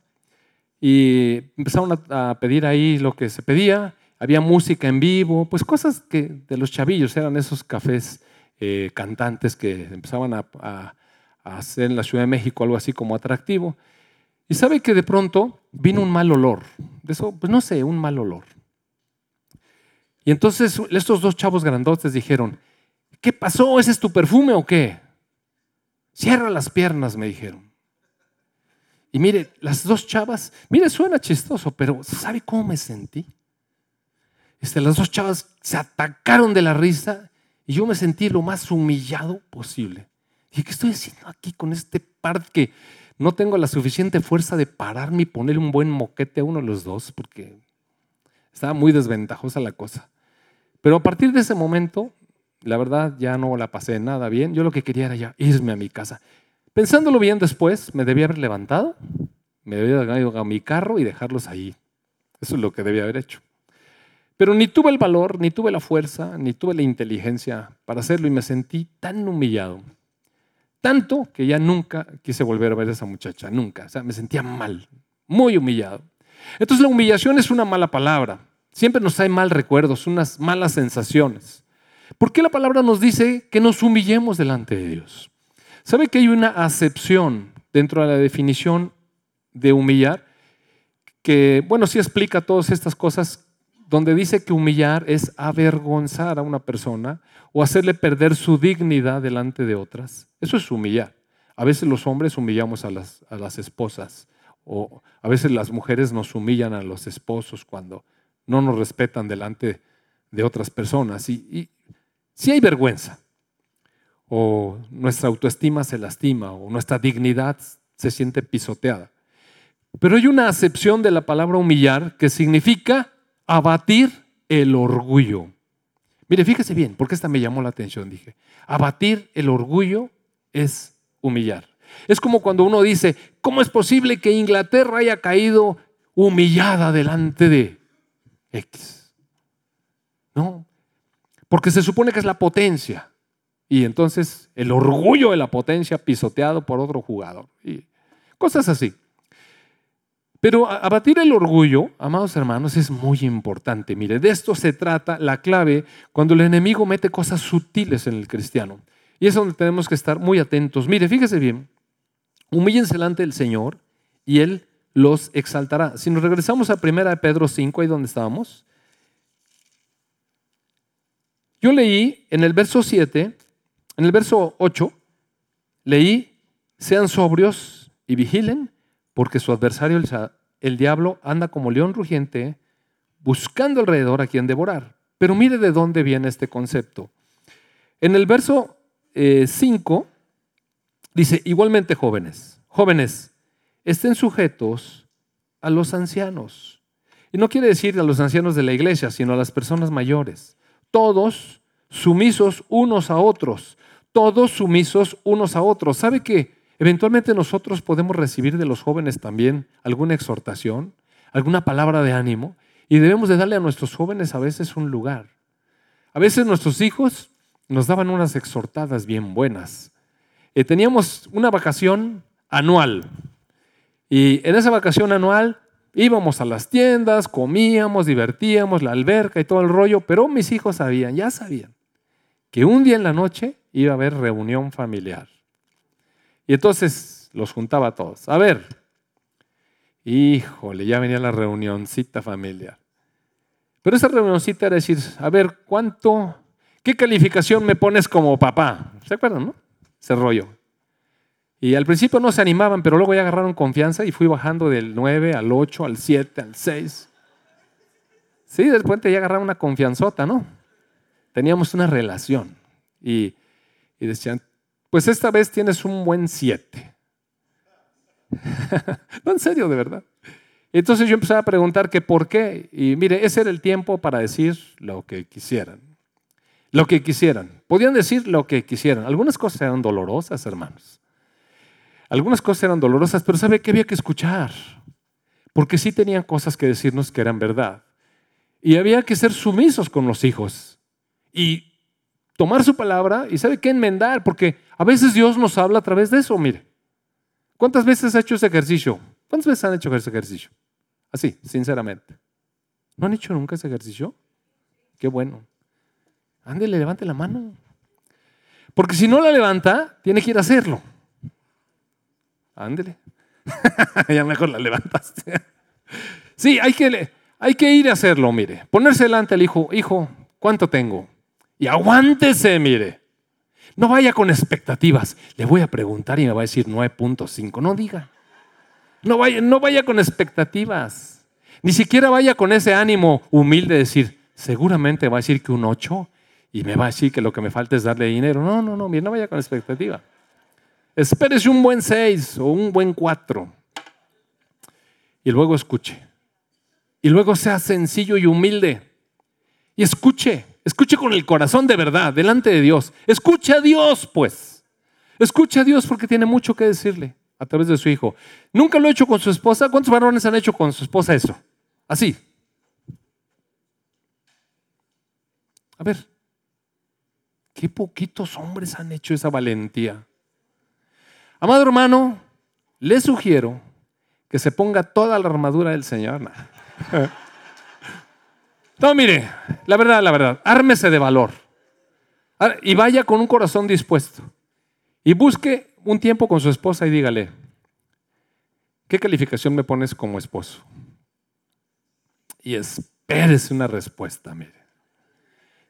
y empezaron a, pedir ahí lo que se pedía. Había música en vivo, pues cosas que de los chavillos eran esos cafés eh, cantantes que empezaban a, a, hacer en la Ciudad de México algo así como atractivo. Y sabe que de pronto vino un mal olor, de eso, pues no sé, un mal olor. Y entonces estos dos chavos grandotes dijeron, ¿qué pasó? ¿Ese es tu perfume o qué? Cierra las piernas, me dijeron. Y mire, las dos chavas, mire, suena chistoso, pero ¿sabe cómo me sentí? Este, las dos chavas se atacaron de la risa y yo me sentí lo más humillado posible. ¿Y qué estoy haciendo aquí con este par que no tengo la suficiente fuerza de pararme y ponerle un buen moquete a uno de los dos? Porque estaba muy desventajosa la cosa. Pero a partir de ese momento, la verdad ya no la pasé nada bien. Yo lo que quería era irme a mi casa. Pensándolo bien después, me debía haber levantado, me debía haber ido a mi carro y dejarlos ahí. Eso es lo que debía haber hecho. Pero ni tuve el valor, ni tuve la fuerza, ni tuve la inteligencia para hacerlo y me sentí tan humillado. Tanto que ya nunca quise volver a ver a esa muchacha, nunca. O sea, me sentía mal, muy humillado. Entonces la humillación es una mala palabra. Siempre nos trae mal recuerdos, unas malas sensaciones. ¿Por qué la palabra nos dice que nos humillemos delante de Dios? ¿Sabe que hay una acepción dentro de la definición de humillar? Que, bueno, sí explica todas estas cosas, donde dice que humillar es avergonzar a una persona o hacerle perder su dignidad delante de otras. Eso es humillar. A veces los hombres humillamos a las, a las esposas o a veces las mujeres nos humillan a los esposos cuando no nos respetan delante de otras personas. Y, si hay vergüenza, o nuestra autoestima se lastima, o nuestra dignidad se siente pisoteada. Pero hay una acepción de la palabra humillar que significa abatir el orgullo. Mire, fíjese bien, porque esta me llamó la atención, dije. Abatir el orgullo es humillar. Es como cuando uno dice, ¿cómo es posible que Inglaterra haya caído humillada delante de X? No, porque se supone que es la potencia. Y entonces el orgullo de la potencia pisoteado por otro jugador. Y cosas así. Pero abatir el orgullo, amados hermanos, es muy importante. Mire, de esto se trata la clave cuando el enemigo mete cosas sutiles en el cristiano. Y es donde tenemos que estar muy atentos. Mire, fíjese bien, Humíllense delante del Señor y Él los exaltará. Si nos regresamos a 1 Pedro 5, ahí donde estábamos, yo leí en el verso 7, en el verso 8, leí, sean sobrios y vigilen, porque su adversario, el, diablo, anda como león rugiente, buscando alrededor a quien devorar. Pero mire de dónde viene este concepto. En el verso 5 eh, Dice, igualmente jóvenes, jóvenes, estén sujetos a los ancianos. Y no quiere decir a los ancianos de la iglesia, sino a las personas mayores. Todos sumisos unos a otros. Todos sumisos unos a otros. ¿Sabe que eventualmente nosotros podemos recibir de los jóvenes también alguna exhortación, alguna palabra de ánimo? Y debemos de darle a nuestros jóvenes a veces un lugar. A veces nuestros hijos nos daban unas exhortadas bien buenas. Eh, teníamos una vacación anual. Y en esa vacación anual íbamos a las tiendas, comíamos, divertíamos, la alberca y todo el rollo, pero mis hijos sabían, ya sabían, que un día en la noche iba a haber reunión familiar. Y entonces los juntaba a todos. A ver, híjole, ya venía la reunioncita familiar. Pero esa reunioncita era decir, a ver, ¿cuánto, qué calificación me pones como papá? ¿Se acuerdan, no? ese rollo. Y al principio no se animaban, pero luego ya agarraron confianza y fui bajando del 9 al 8, al 7, al 6. Sí, después ya agarraron una confianzota, ¿no? Teníamos una relación. Y, y decían, pues esta vez tienes un buen 7. [LAUGHS] no, en serio, de verdad. Entonces yo empecé a preguntar que por qué. Y mire, ese era el tiempo para decir lo que quisieran lo que quisieran. Podían decir lo que quisieran. Algunas cosas eran dolorosas, hermanos. Algunas cosas eran dolorosas, pero ¿sabe qué había que escuchar? Porque sí tenían cosas que decirnos que eran verdad. Y había que ser sumisos con los hijos. Y tomar su palabra y sabe qué enmendar, porque a veces Dios nos habla a través de eso, mire. ¿Cuántas veces ha hecho ese ejercicio? ¿Cuántas veces han hecho ese ejercicio? Así, sinceramente. ¿No han hecho nunca ese ejercicio? Qué bueno. Ándele, levante la mano. Porque si no la levanta, tiene que ir a hacerlo. Ándele. [LAUGHS] ya mejor la levantaste. sí, hay que, hay que ir a hacerlo, mire. Ponerse delante al hijo, hijo, ¿cuánto tengo? Y aguántese, mire. No vaya con expectativas. Le voy a preguntar y me va a decir 9.5. No diga. No vaya, no vaya con expectativas. Ni siquiera vaya con ese ánimo humilde de decir, seguramente va a decir que un 8 y me va a decir que lo que me falta es darle dinero. No, no, no, mire, no vaya con expectativa. Espérese un buen 6 o un buen 4. Y luego escuche. Y luego sea sencillo y humilde. Y escuche. Escuche con el corazón de verdad, delante de Dios. Escuche a Dios, pues. Escuche a Dios porque tiene mucho que decirle a través de su hijo. Nunca lo ha hecho con su esposa. ¿Cuántos varones han hecho con su esposa eso? Así. A ver, qué poquitos hombres han hecho esa valentía. Amado hermano, le sugiero que se ponga toda la armadura del Señor. No, [LAUGHS] mire, la verdad, la verdad, ármese de valor y vaya con un corazón dispuesto y busque un tiempo con su esposa y dígale, ¿qué calificación me pones como esposo? Y espérese una respuesta, mire.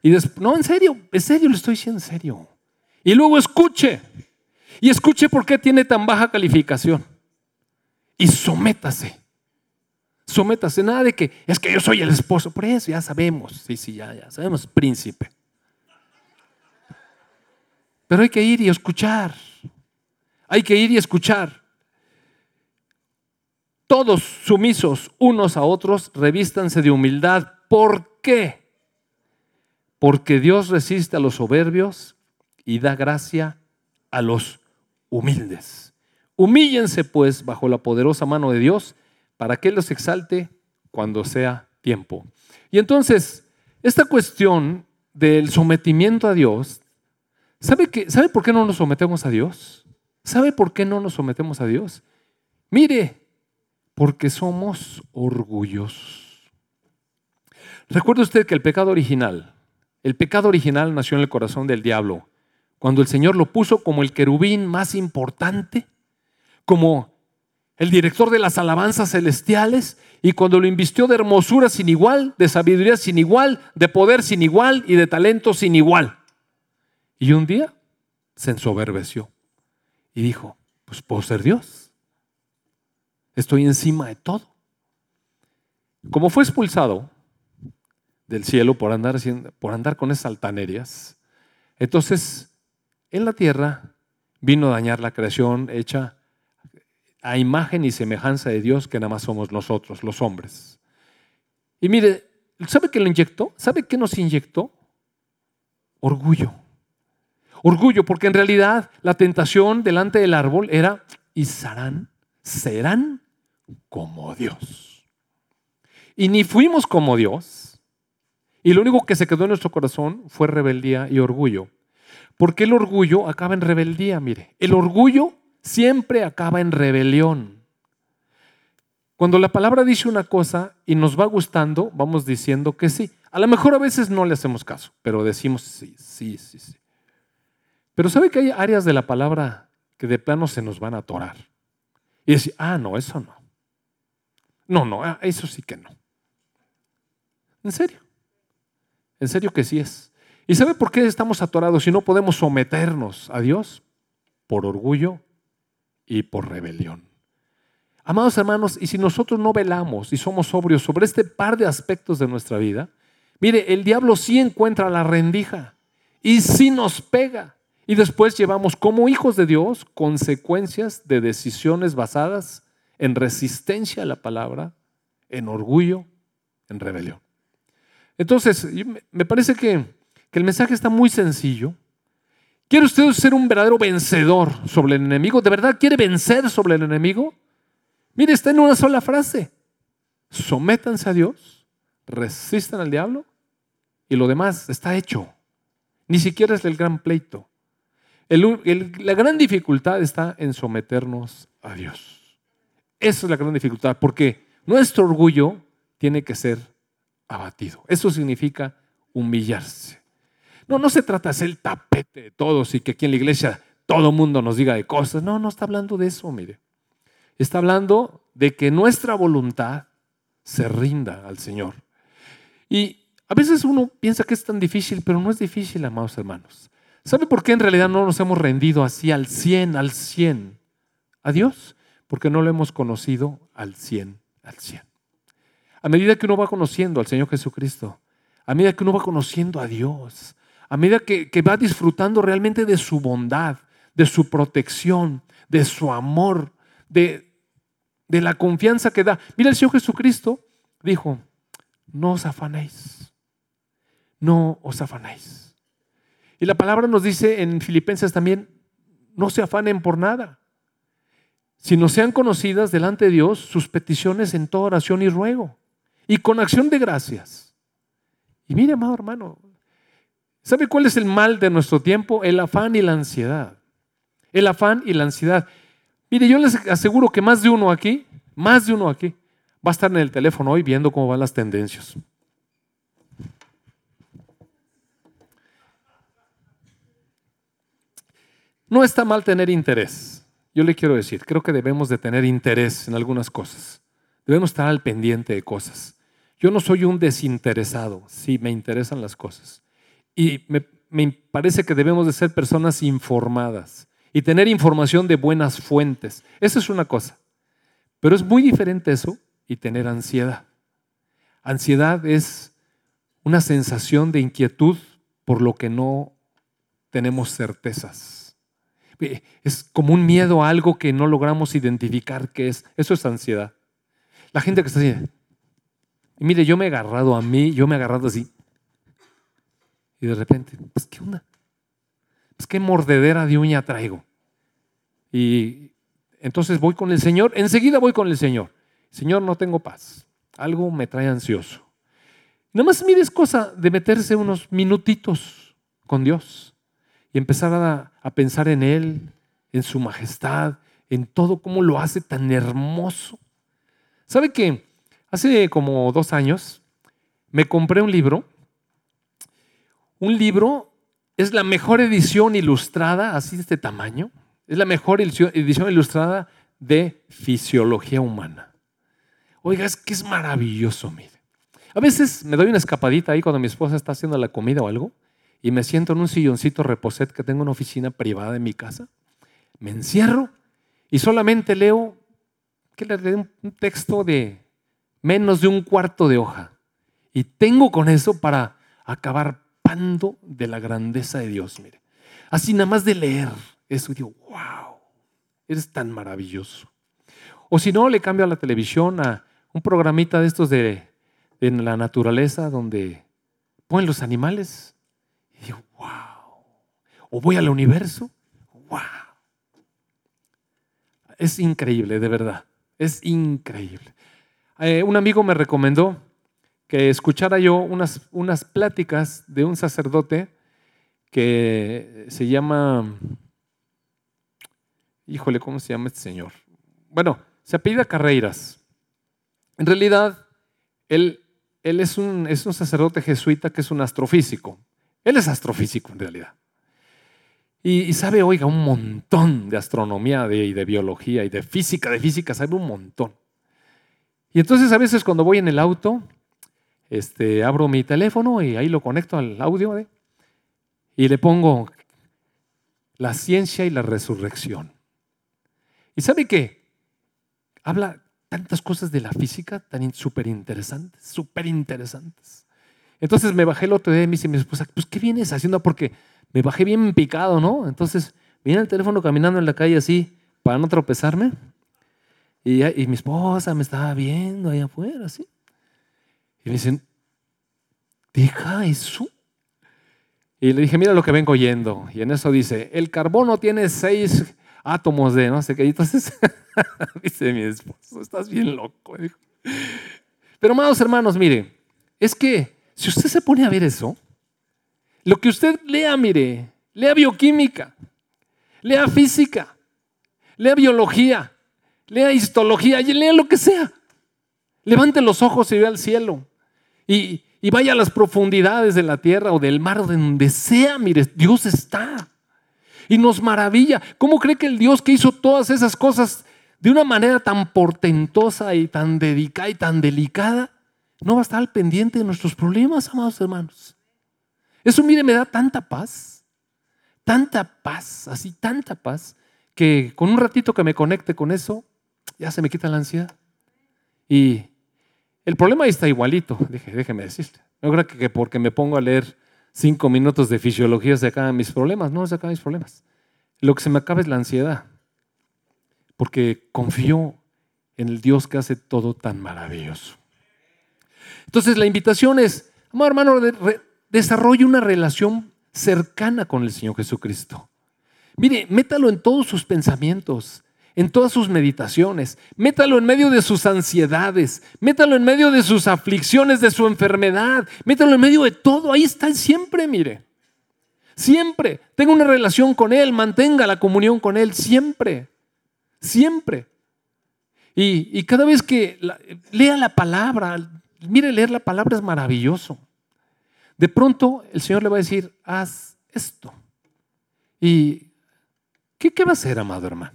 Y después, no, en serio, en serio, le estoy diciendo en serio. Y luego escuche. Y escuche por qué tiene tan baja calificación. Y sométase. Sométase. Nada de que es que yo soy el esposo. Por eso ya sabemos. Sí, sí, ya, ya sabemos, príncipe. Pero hay que ir y escuchar. Hay que ir y escuchar. Todos sumisos unos a otros, revístanse de humildad. ¿Por qué? Porque Dios resiste a los soberbios y da gracia a los humildes. Humíllense pues bajo la poderosa mano de Dios para que Él los exalte cuando sea tiempo. Y entonces, esta cuestión del sometimiento a Dios, ¿sabe, que, ¿sabe por qué no nos sometemos a Dios? ¿Sabe por qué no nos sometemos a Dios? Mire, porque somos orgullosos. Recuerde usted que el pecado original, el pecado original nació en el corazón del diablo cuando el Señor lo puso como el querubín más importante, como el director de las alabanzas celestiales, y cuando lo invistió de hermosura sin igual, de sabiduría sin igual, de poder sin igual y de talento sin igual. Y un día se ensoberbeció y dijo, pues puedo ser Dios. Estoy encima de todo. Como fue expulsado del cielo por andar, por andar con esas altanerías, entonces en la tierra vino a dañar la creación hecha a imagen y semejanza de Dios que nada más somos nosotros, los hombres. Y mire, ¿sabe qué lo inyectó? ¿Sabe qué nos inyectó? Orgullo. Orgullo, porque en realidad la tentación delante del árbol era, y serán, serán como Dios. Y ni fuimos como Dios. Y lo único que se quedó en nuestro corazón fue rebeldía y orgullo. Porque el orgullo acaba en rebeldía, mire. El orgullo siempre acaba en rebelión. Cuando la palabra dice una cosa y nos va gustando, vamos diciendo que sí. A lo mejor a veces no le hacemos caso, pero decimos sí, sí, sí, sí. Pero ¿sabe que hay áreas de la palabra que de plano se nos van a atorar? Y decir, ah, no, eso no. No, no, ah, eso sí que no. ¿En serio? ¿En serio que sí es? ¿Y sabe por qué estamos atorados y no podemos someternos a Dios? Por orgullo y por rebelión. Amados hermanos, y si nosotros no velamos y somos sobrios sobre este par de aspectos de nuestra vida, mire, el diablo sí encuentra la rendija y sí nos pega. Y después llevamos como hijos de Dios consecuencias de decisiones basadas en resistencia a la palabra, en orgullo, en rebelión. Entonces, me parece que el mensaje está muy sencillo. ¿Quiere usted ser un verdadero vencedor sobre el enemigo? ¿De verdad quiere vencer sobre el enemigo? Mire, está en una sola frase. Sométanse a Dios, resistan al diablo y lo demás está hecho. Ni siquiera es el gran pleito. la gran dificultad está en someternos a Dios. Esa es la gran dificultad, porque nuestro orgullo tiene que ser abatido. Eso significa humillarse. No, no se trata de ser el tapete de todos y que aquí en la iglesia todo mundo nos diga de cosas. No, no está hablando de eso, mire. Está hablando de que nuestra voluntad se rinda al Señor. Y a veces uno piensa que es tan difícil, pero no es difícil, amados hermanos. ¿Sabe por qué en realidad no nos hemos rendido así al 100, al 100 a Dios? Porque no lo hemos conocido al 100, al 100. A medida que uno va conociendo al Señor Jesucristo, a medida que uno va conociendo a Dios, a medida que, va disfrutando realmente de su bondad, de su protección, de su amor, de, de la confianza que da. Mira, el Señor Jesucristo dijo, no os afanéis, no os afanéis. Y la palabra nos dice en Filipenses también, no se afanen por nada, sino sean conocidas delante de Dios sus peticiones en toda oración y ruego, y con acción de gracias. Y mire, amado hermano, ¿sabe cuál es el mal de nuestro tiempo? El afán y la ansiedad. El afán y la ansiedad. Mire, yo les aseguro que más de uno aquí, más de uno aquí, va a estar en el teléfono hoy viendo cómo van las tendencias. No está mal tener interés. Yo le quiero decir, creo que debemos de tener interés en algunas cosas. Debemos estar al pendiente de cosas. Yo no soy un desinteresado, sí, me interesan las cosas. Y me, parece que debemos de ser personas informadas y tener información de buenas fuentes. Eso es una cosa. Pero es muy diferente eso y tener ansiedad. Ansiedad es una sensación de inquietud por lo que no tenemos certezas. Es como un miedo a algo que no logramos identificar qué es. Eso es ansiedad. La gente que está así, mire, yo me he agarrado a mí, yo me he agarrado así. Y de repente, pues, ¿qué onda? Pues qué mordedera de uña traigo. Y entonces voy con el Señor, enseguida voy con el Señor. Señor, no tengo paz. Algo me trae ansioso. Nada más mire, es cosa de meterse unos minutitos con Dios y empezar a, a pensar en Él, en su majestad, en todo cómo lo hace tan hermoso. ¿Sabe qué? Hace como dos años me compré un libro. Un libro es la mejor edición ilustrada, así de este tamaño. Es la mejor edición ilustrada de fisiología humana. Oiga, es que es maravilloso, mire. A veces me doy una escapadita ahí cuando mi esposa está haciendo la comida o algo y me siento en un silloncito reposet que tengo en una oficina privada en mi casa. Me encierro y solamente leo que le un texto de menos de un cuarto de hoja. Y tengo con eso para acabar de la grandeza de Dios, mire. Así nada más de leer eso digo, wow, eres tan maravilloso. O si no, le cambio a la televisión a un programita de estos de, en la naturaleza donde ponen los animales y digo, wow. O voy al universo, wow. Es increíble, de verdad. Es increíble. Eh, un amigo me recomendó escuchara yo unas, unas pláticas de un sacerdote que se llama Híjole, ¿cómo se llama este señor? Bueno, se apellida Carreiras. En realidad, él, él es, un, es un sacerdote jesuita que es un astrofísico. Él es astrofísico en realidad. Y, sabe, oiga, un montón de astronomía de, y de biología y de física, de física, sabe un montón. Y entonces a veces cuando voy en el auto, este, abro mi teléfono y ahí lo conecto al audio ¿eh? y le pongo la ciencia y la resurrección. ¿Y sabe qué? Habla tantas cosas de la física tan súper interesantes, súper interesantes. Entonces me bajé el otro día y me dice mi esposa, pues ¿qué vienes haciendo? Porque me bajé bien picado, ¿no? Entonces viene el teléfono caminando en la calle así para no tropezarme. Y, y mi esposa me estaba viendo ahí afuera, así. Y me dicen, deja eso. Y le dije, mira lo que vengo oyendo. Y en eso dice, el carbono tiene seis átomos de no sé qué. entonces [LAUGHS] dice mi esposo, estás bien loco. Pero amados hermanos, mire, es que si usted se pone a ver eso, lo que usted lea, mire, lea bioquímica, lea física, lea biología, lea histología, lea lo que sea. Levante los ojos y vea al cielo. Y, vaya a las profundidades de la tierra o del mar, donde sea, mire, Dios está y nos maravilla. ¿Cómo cree que el Dios que hizo todas esas cosas de una manera tan portentosa y tan dedicada y tan delicada, no va a estar al pendiente de nuestros problemas, amados hermanos? Eso, mire, me da tanta paz, tanta paz, así, tanta paz, que con un ratito que me conecte con eso, ya se me quita la ansiedad. Y el problema ahí está igualito, déjeme decirte. No creo que porque me pongo a leer cinco minutos de fisiología se acaban mis problemas. No se acaban mis problemas. Lo que se me acaba es la ansiedad, porque confío en el Dios que hace todo tan maravilloso. Entonces la invitación es, amado hermano, desarrolle una relación cercana con el Señor Jesucristo. Mire, métalo en todos sus pensamientos, en todas sus meditaciones, métalo en medio de sus ansiedades, métalo en medio de sus aflicciones, de su enfermedad, métalo en medio de todo, ahí está siempre, mire. Siempre, tenga una relación con Él, mantenga la comunión con Él, siempre, siempre. Y, cada vez que lea la palabra, mire, leer la palabra es maravilloso. De pronto el Señor le va a decir, haz esto. ¿Y qué, qué va a hacer, amado hermano?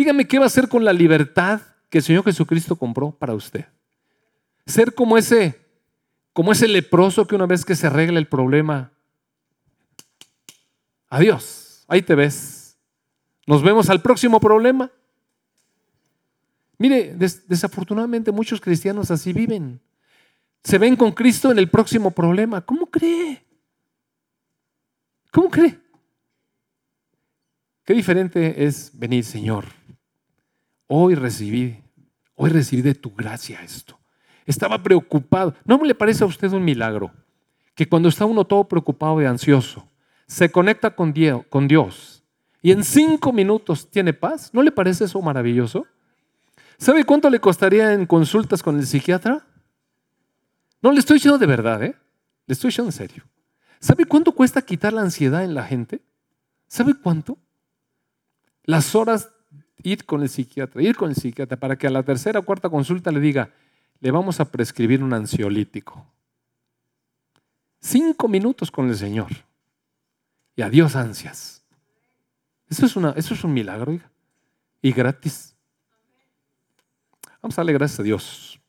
Dígame, ¿qué va a hacer con la libertad que el Señor Jesucristo compró para usted? Ser como ese, como ese leproso que una vez que se arregla el problema, adiós, ahí te ves. Nos vemos al próximo problema. Mire, desafortunadamente muchos cristianos así viven. Se ven con Cristo en el próximo problema. ¿Cómo cree? ¿Cómo cree? Qué diferente es venir, Señor. Hoy recibí, hoy recibí de tu gracia esto. Estaba preocupado. ¿No le parece a usted un milagro que cuando está uno todo preocupado y ansioso, se conecta con Dios y en cinco minutos tiene paz? ¿No le parece eso maravilloso? ¿Sabe cuánto le costaría en consultas con el psiquiatra? No, le estoy diciendo de verdad, ¿eh? Le estoy diciendo en serio. ¿Sabe cuánto cuesta quitar la ansiedad en la gente? ¿Sabe cuánto? Las horas ir con el psiquiatra, ir con el psiquiatra para que a la tercera o cuarta consulta le diga, le vamos a prescribir un ansiolítico. Cinco minutos con el Señor. Y adiós ansias. Eso es, una, eso es un milagro. Y gratis. Vamos a darle gracias a Dios.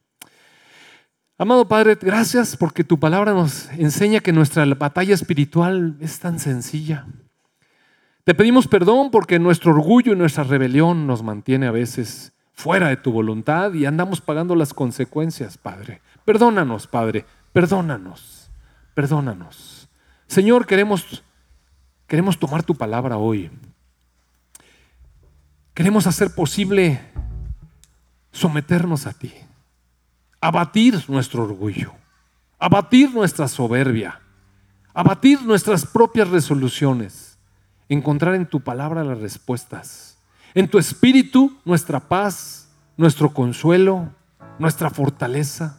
Amado Padre, gracias porque tu palabra nos enseña que nuestra batalla espiritual es tan sencilla. Te pedimos perdón porque nuestro orgullo y nuestra rebelión nos mantiene a veces fuera de tu voluntad y andamos pagando las consecuencias, Padre. Perdónanos, Padre, perdónanos, perdónanos. Señor, queremos, queremos tomar tu palabra hoy. Queremos hacer posible someternos a ti, abatir nuestro orgullo, abatir nuestra soberbia, abatir nuestras propias resoluciones, encontrar en tu palabra las respuestas, en tu espíritu nuestra paz, nuestro consuelo, nuestra fortaleza.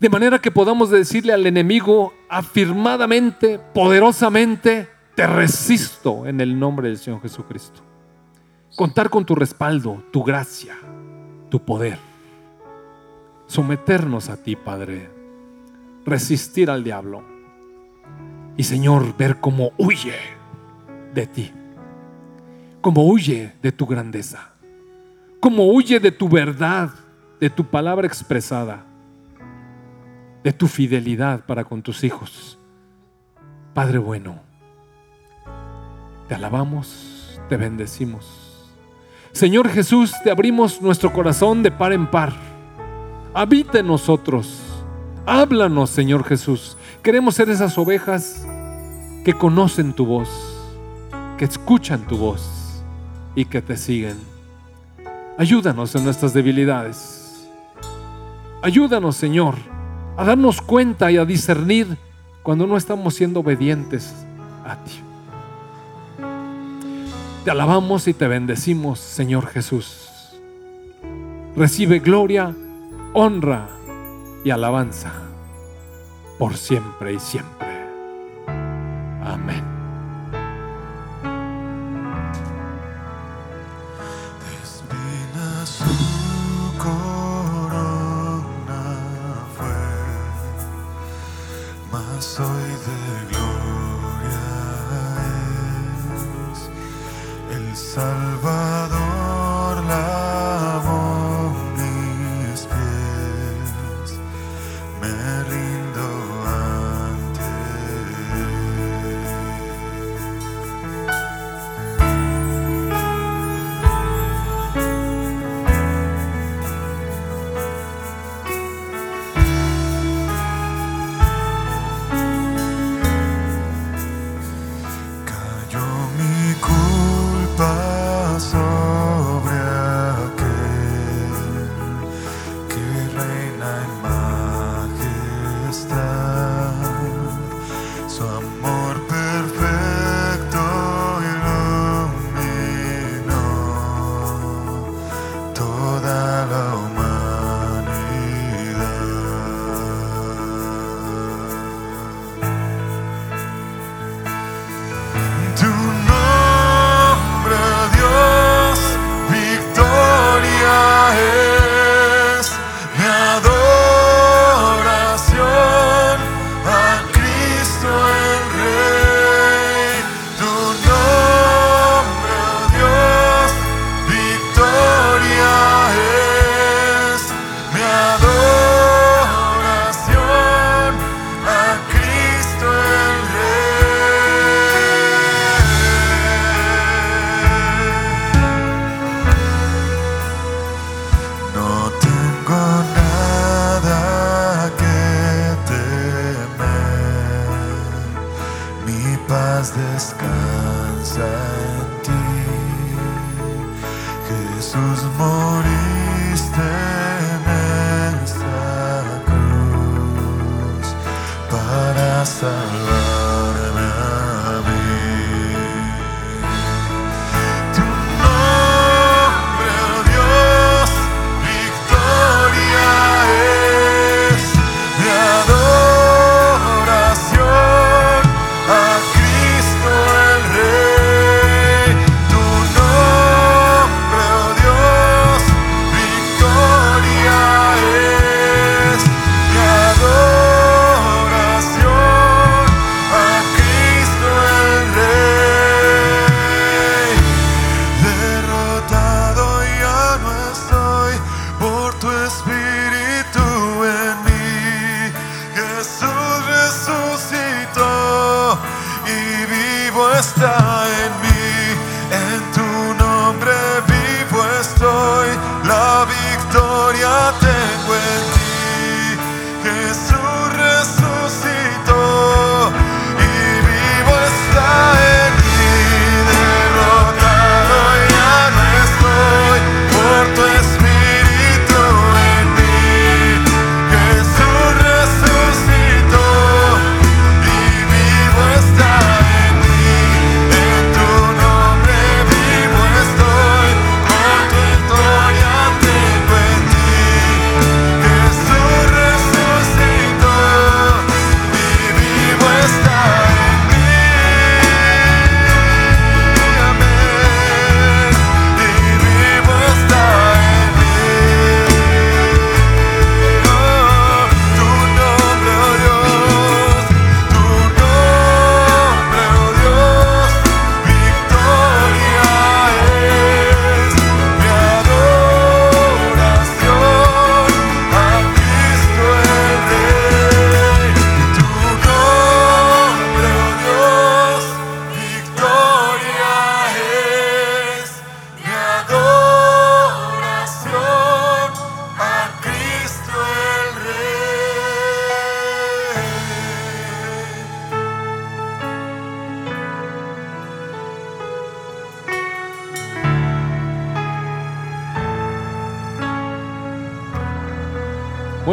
De manera que podamos decirle al enemigo afirmadamente, poderosamente, te resisto en el nombre del Señor Jesucristo contar con tu respaldo, tu gracia, tu poder. Someternos a ti, Padre. Resistir al diablo. Y Señor, ver cómo huye de ti. Cómo huye de tu grandeza. Cómo huye de tu verdad, de tu palabra expresada. De tu fidelidad para con tus hijos. Padre bueno, te alabamos, te bendecimos Señor Jesús, te abrimos nuestro corazón de par en par. Habita en nosotros. Háblanos, Señor Jesús. Queremos ser esas ovejas que conocen tu voz, que escuchan tu voz y que te siguen. Ayúdanos en nuestras debilidades. Ayúdanos, Señor, a darnos cuenta y a discernir cuando no estamos siendo obedientes a ti. Te alabamos y te bendecimos, Señor Jesús. Recibe gloria, honra y alabanza por siempre y siempre.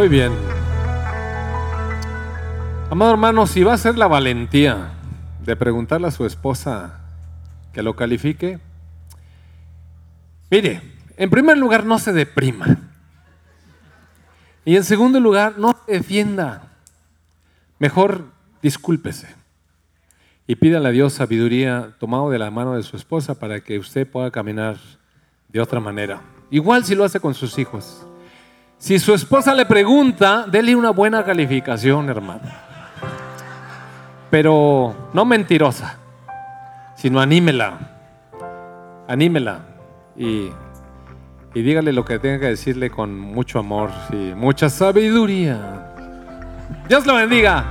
Muy bien. Amado hermano, si va a ser la valentía de preguntarle a su esposa que lo califique, mire, en primer lugar no se deprima. Y en segundo lugar, no se defienda. Mejor discúlpese y pídale a Dios sabiduría tomado de la mano de su esposa para que usted pueda caminar de otra manera. Igual si lo hace con sus hijos. Si su esposa le pregunta, dele una buena calificación, hermano. Pero no mentirosa, sino anímela. Anímela y, dígale lo que tenga que decirle con mucho amor y mucha sabiduría. Dios lo bendiga.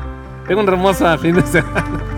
Tengo un hermoso fin de semana.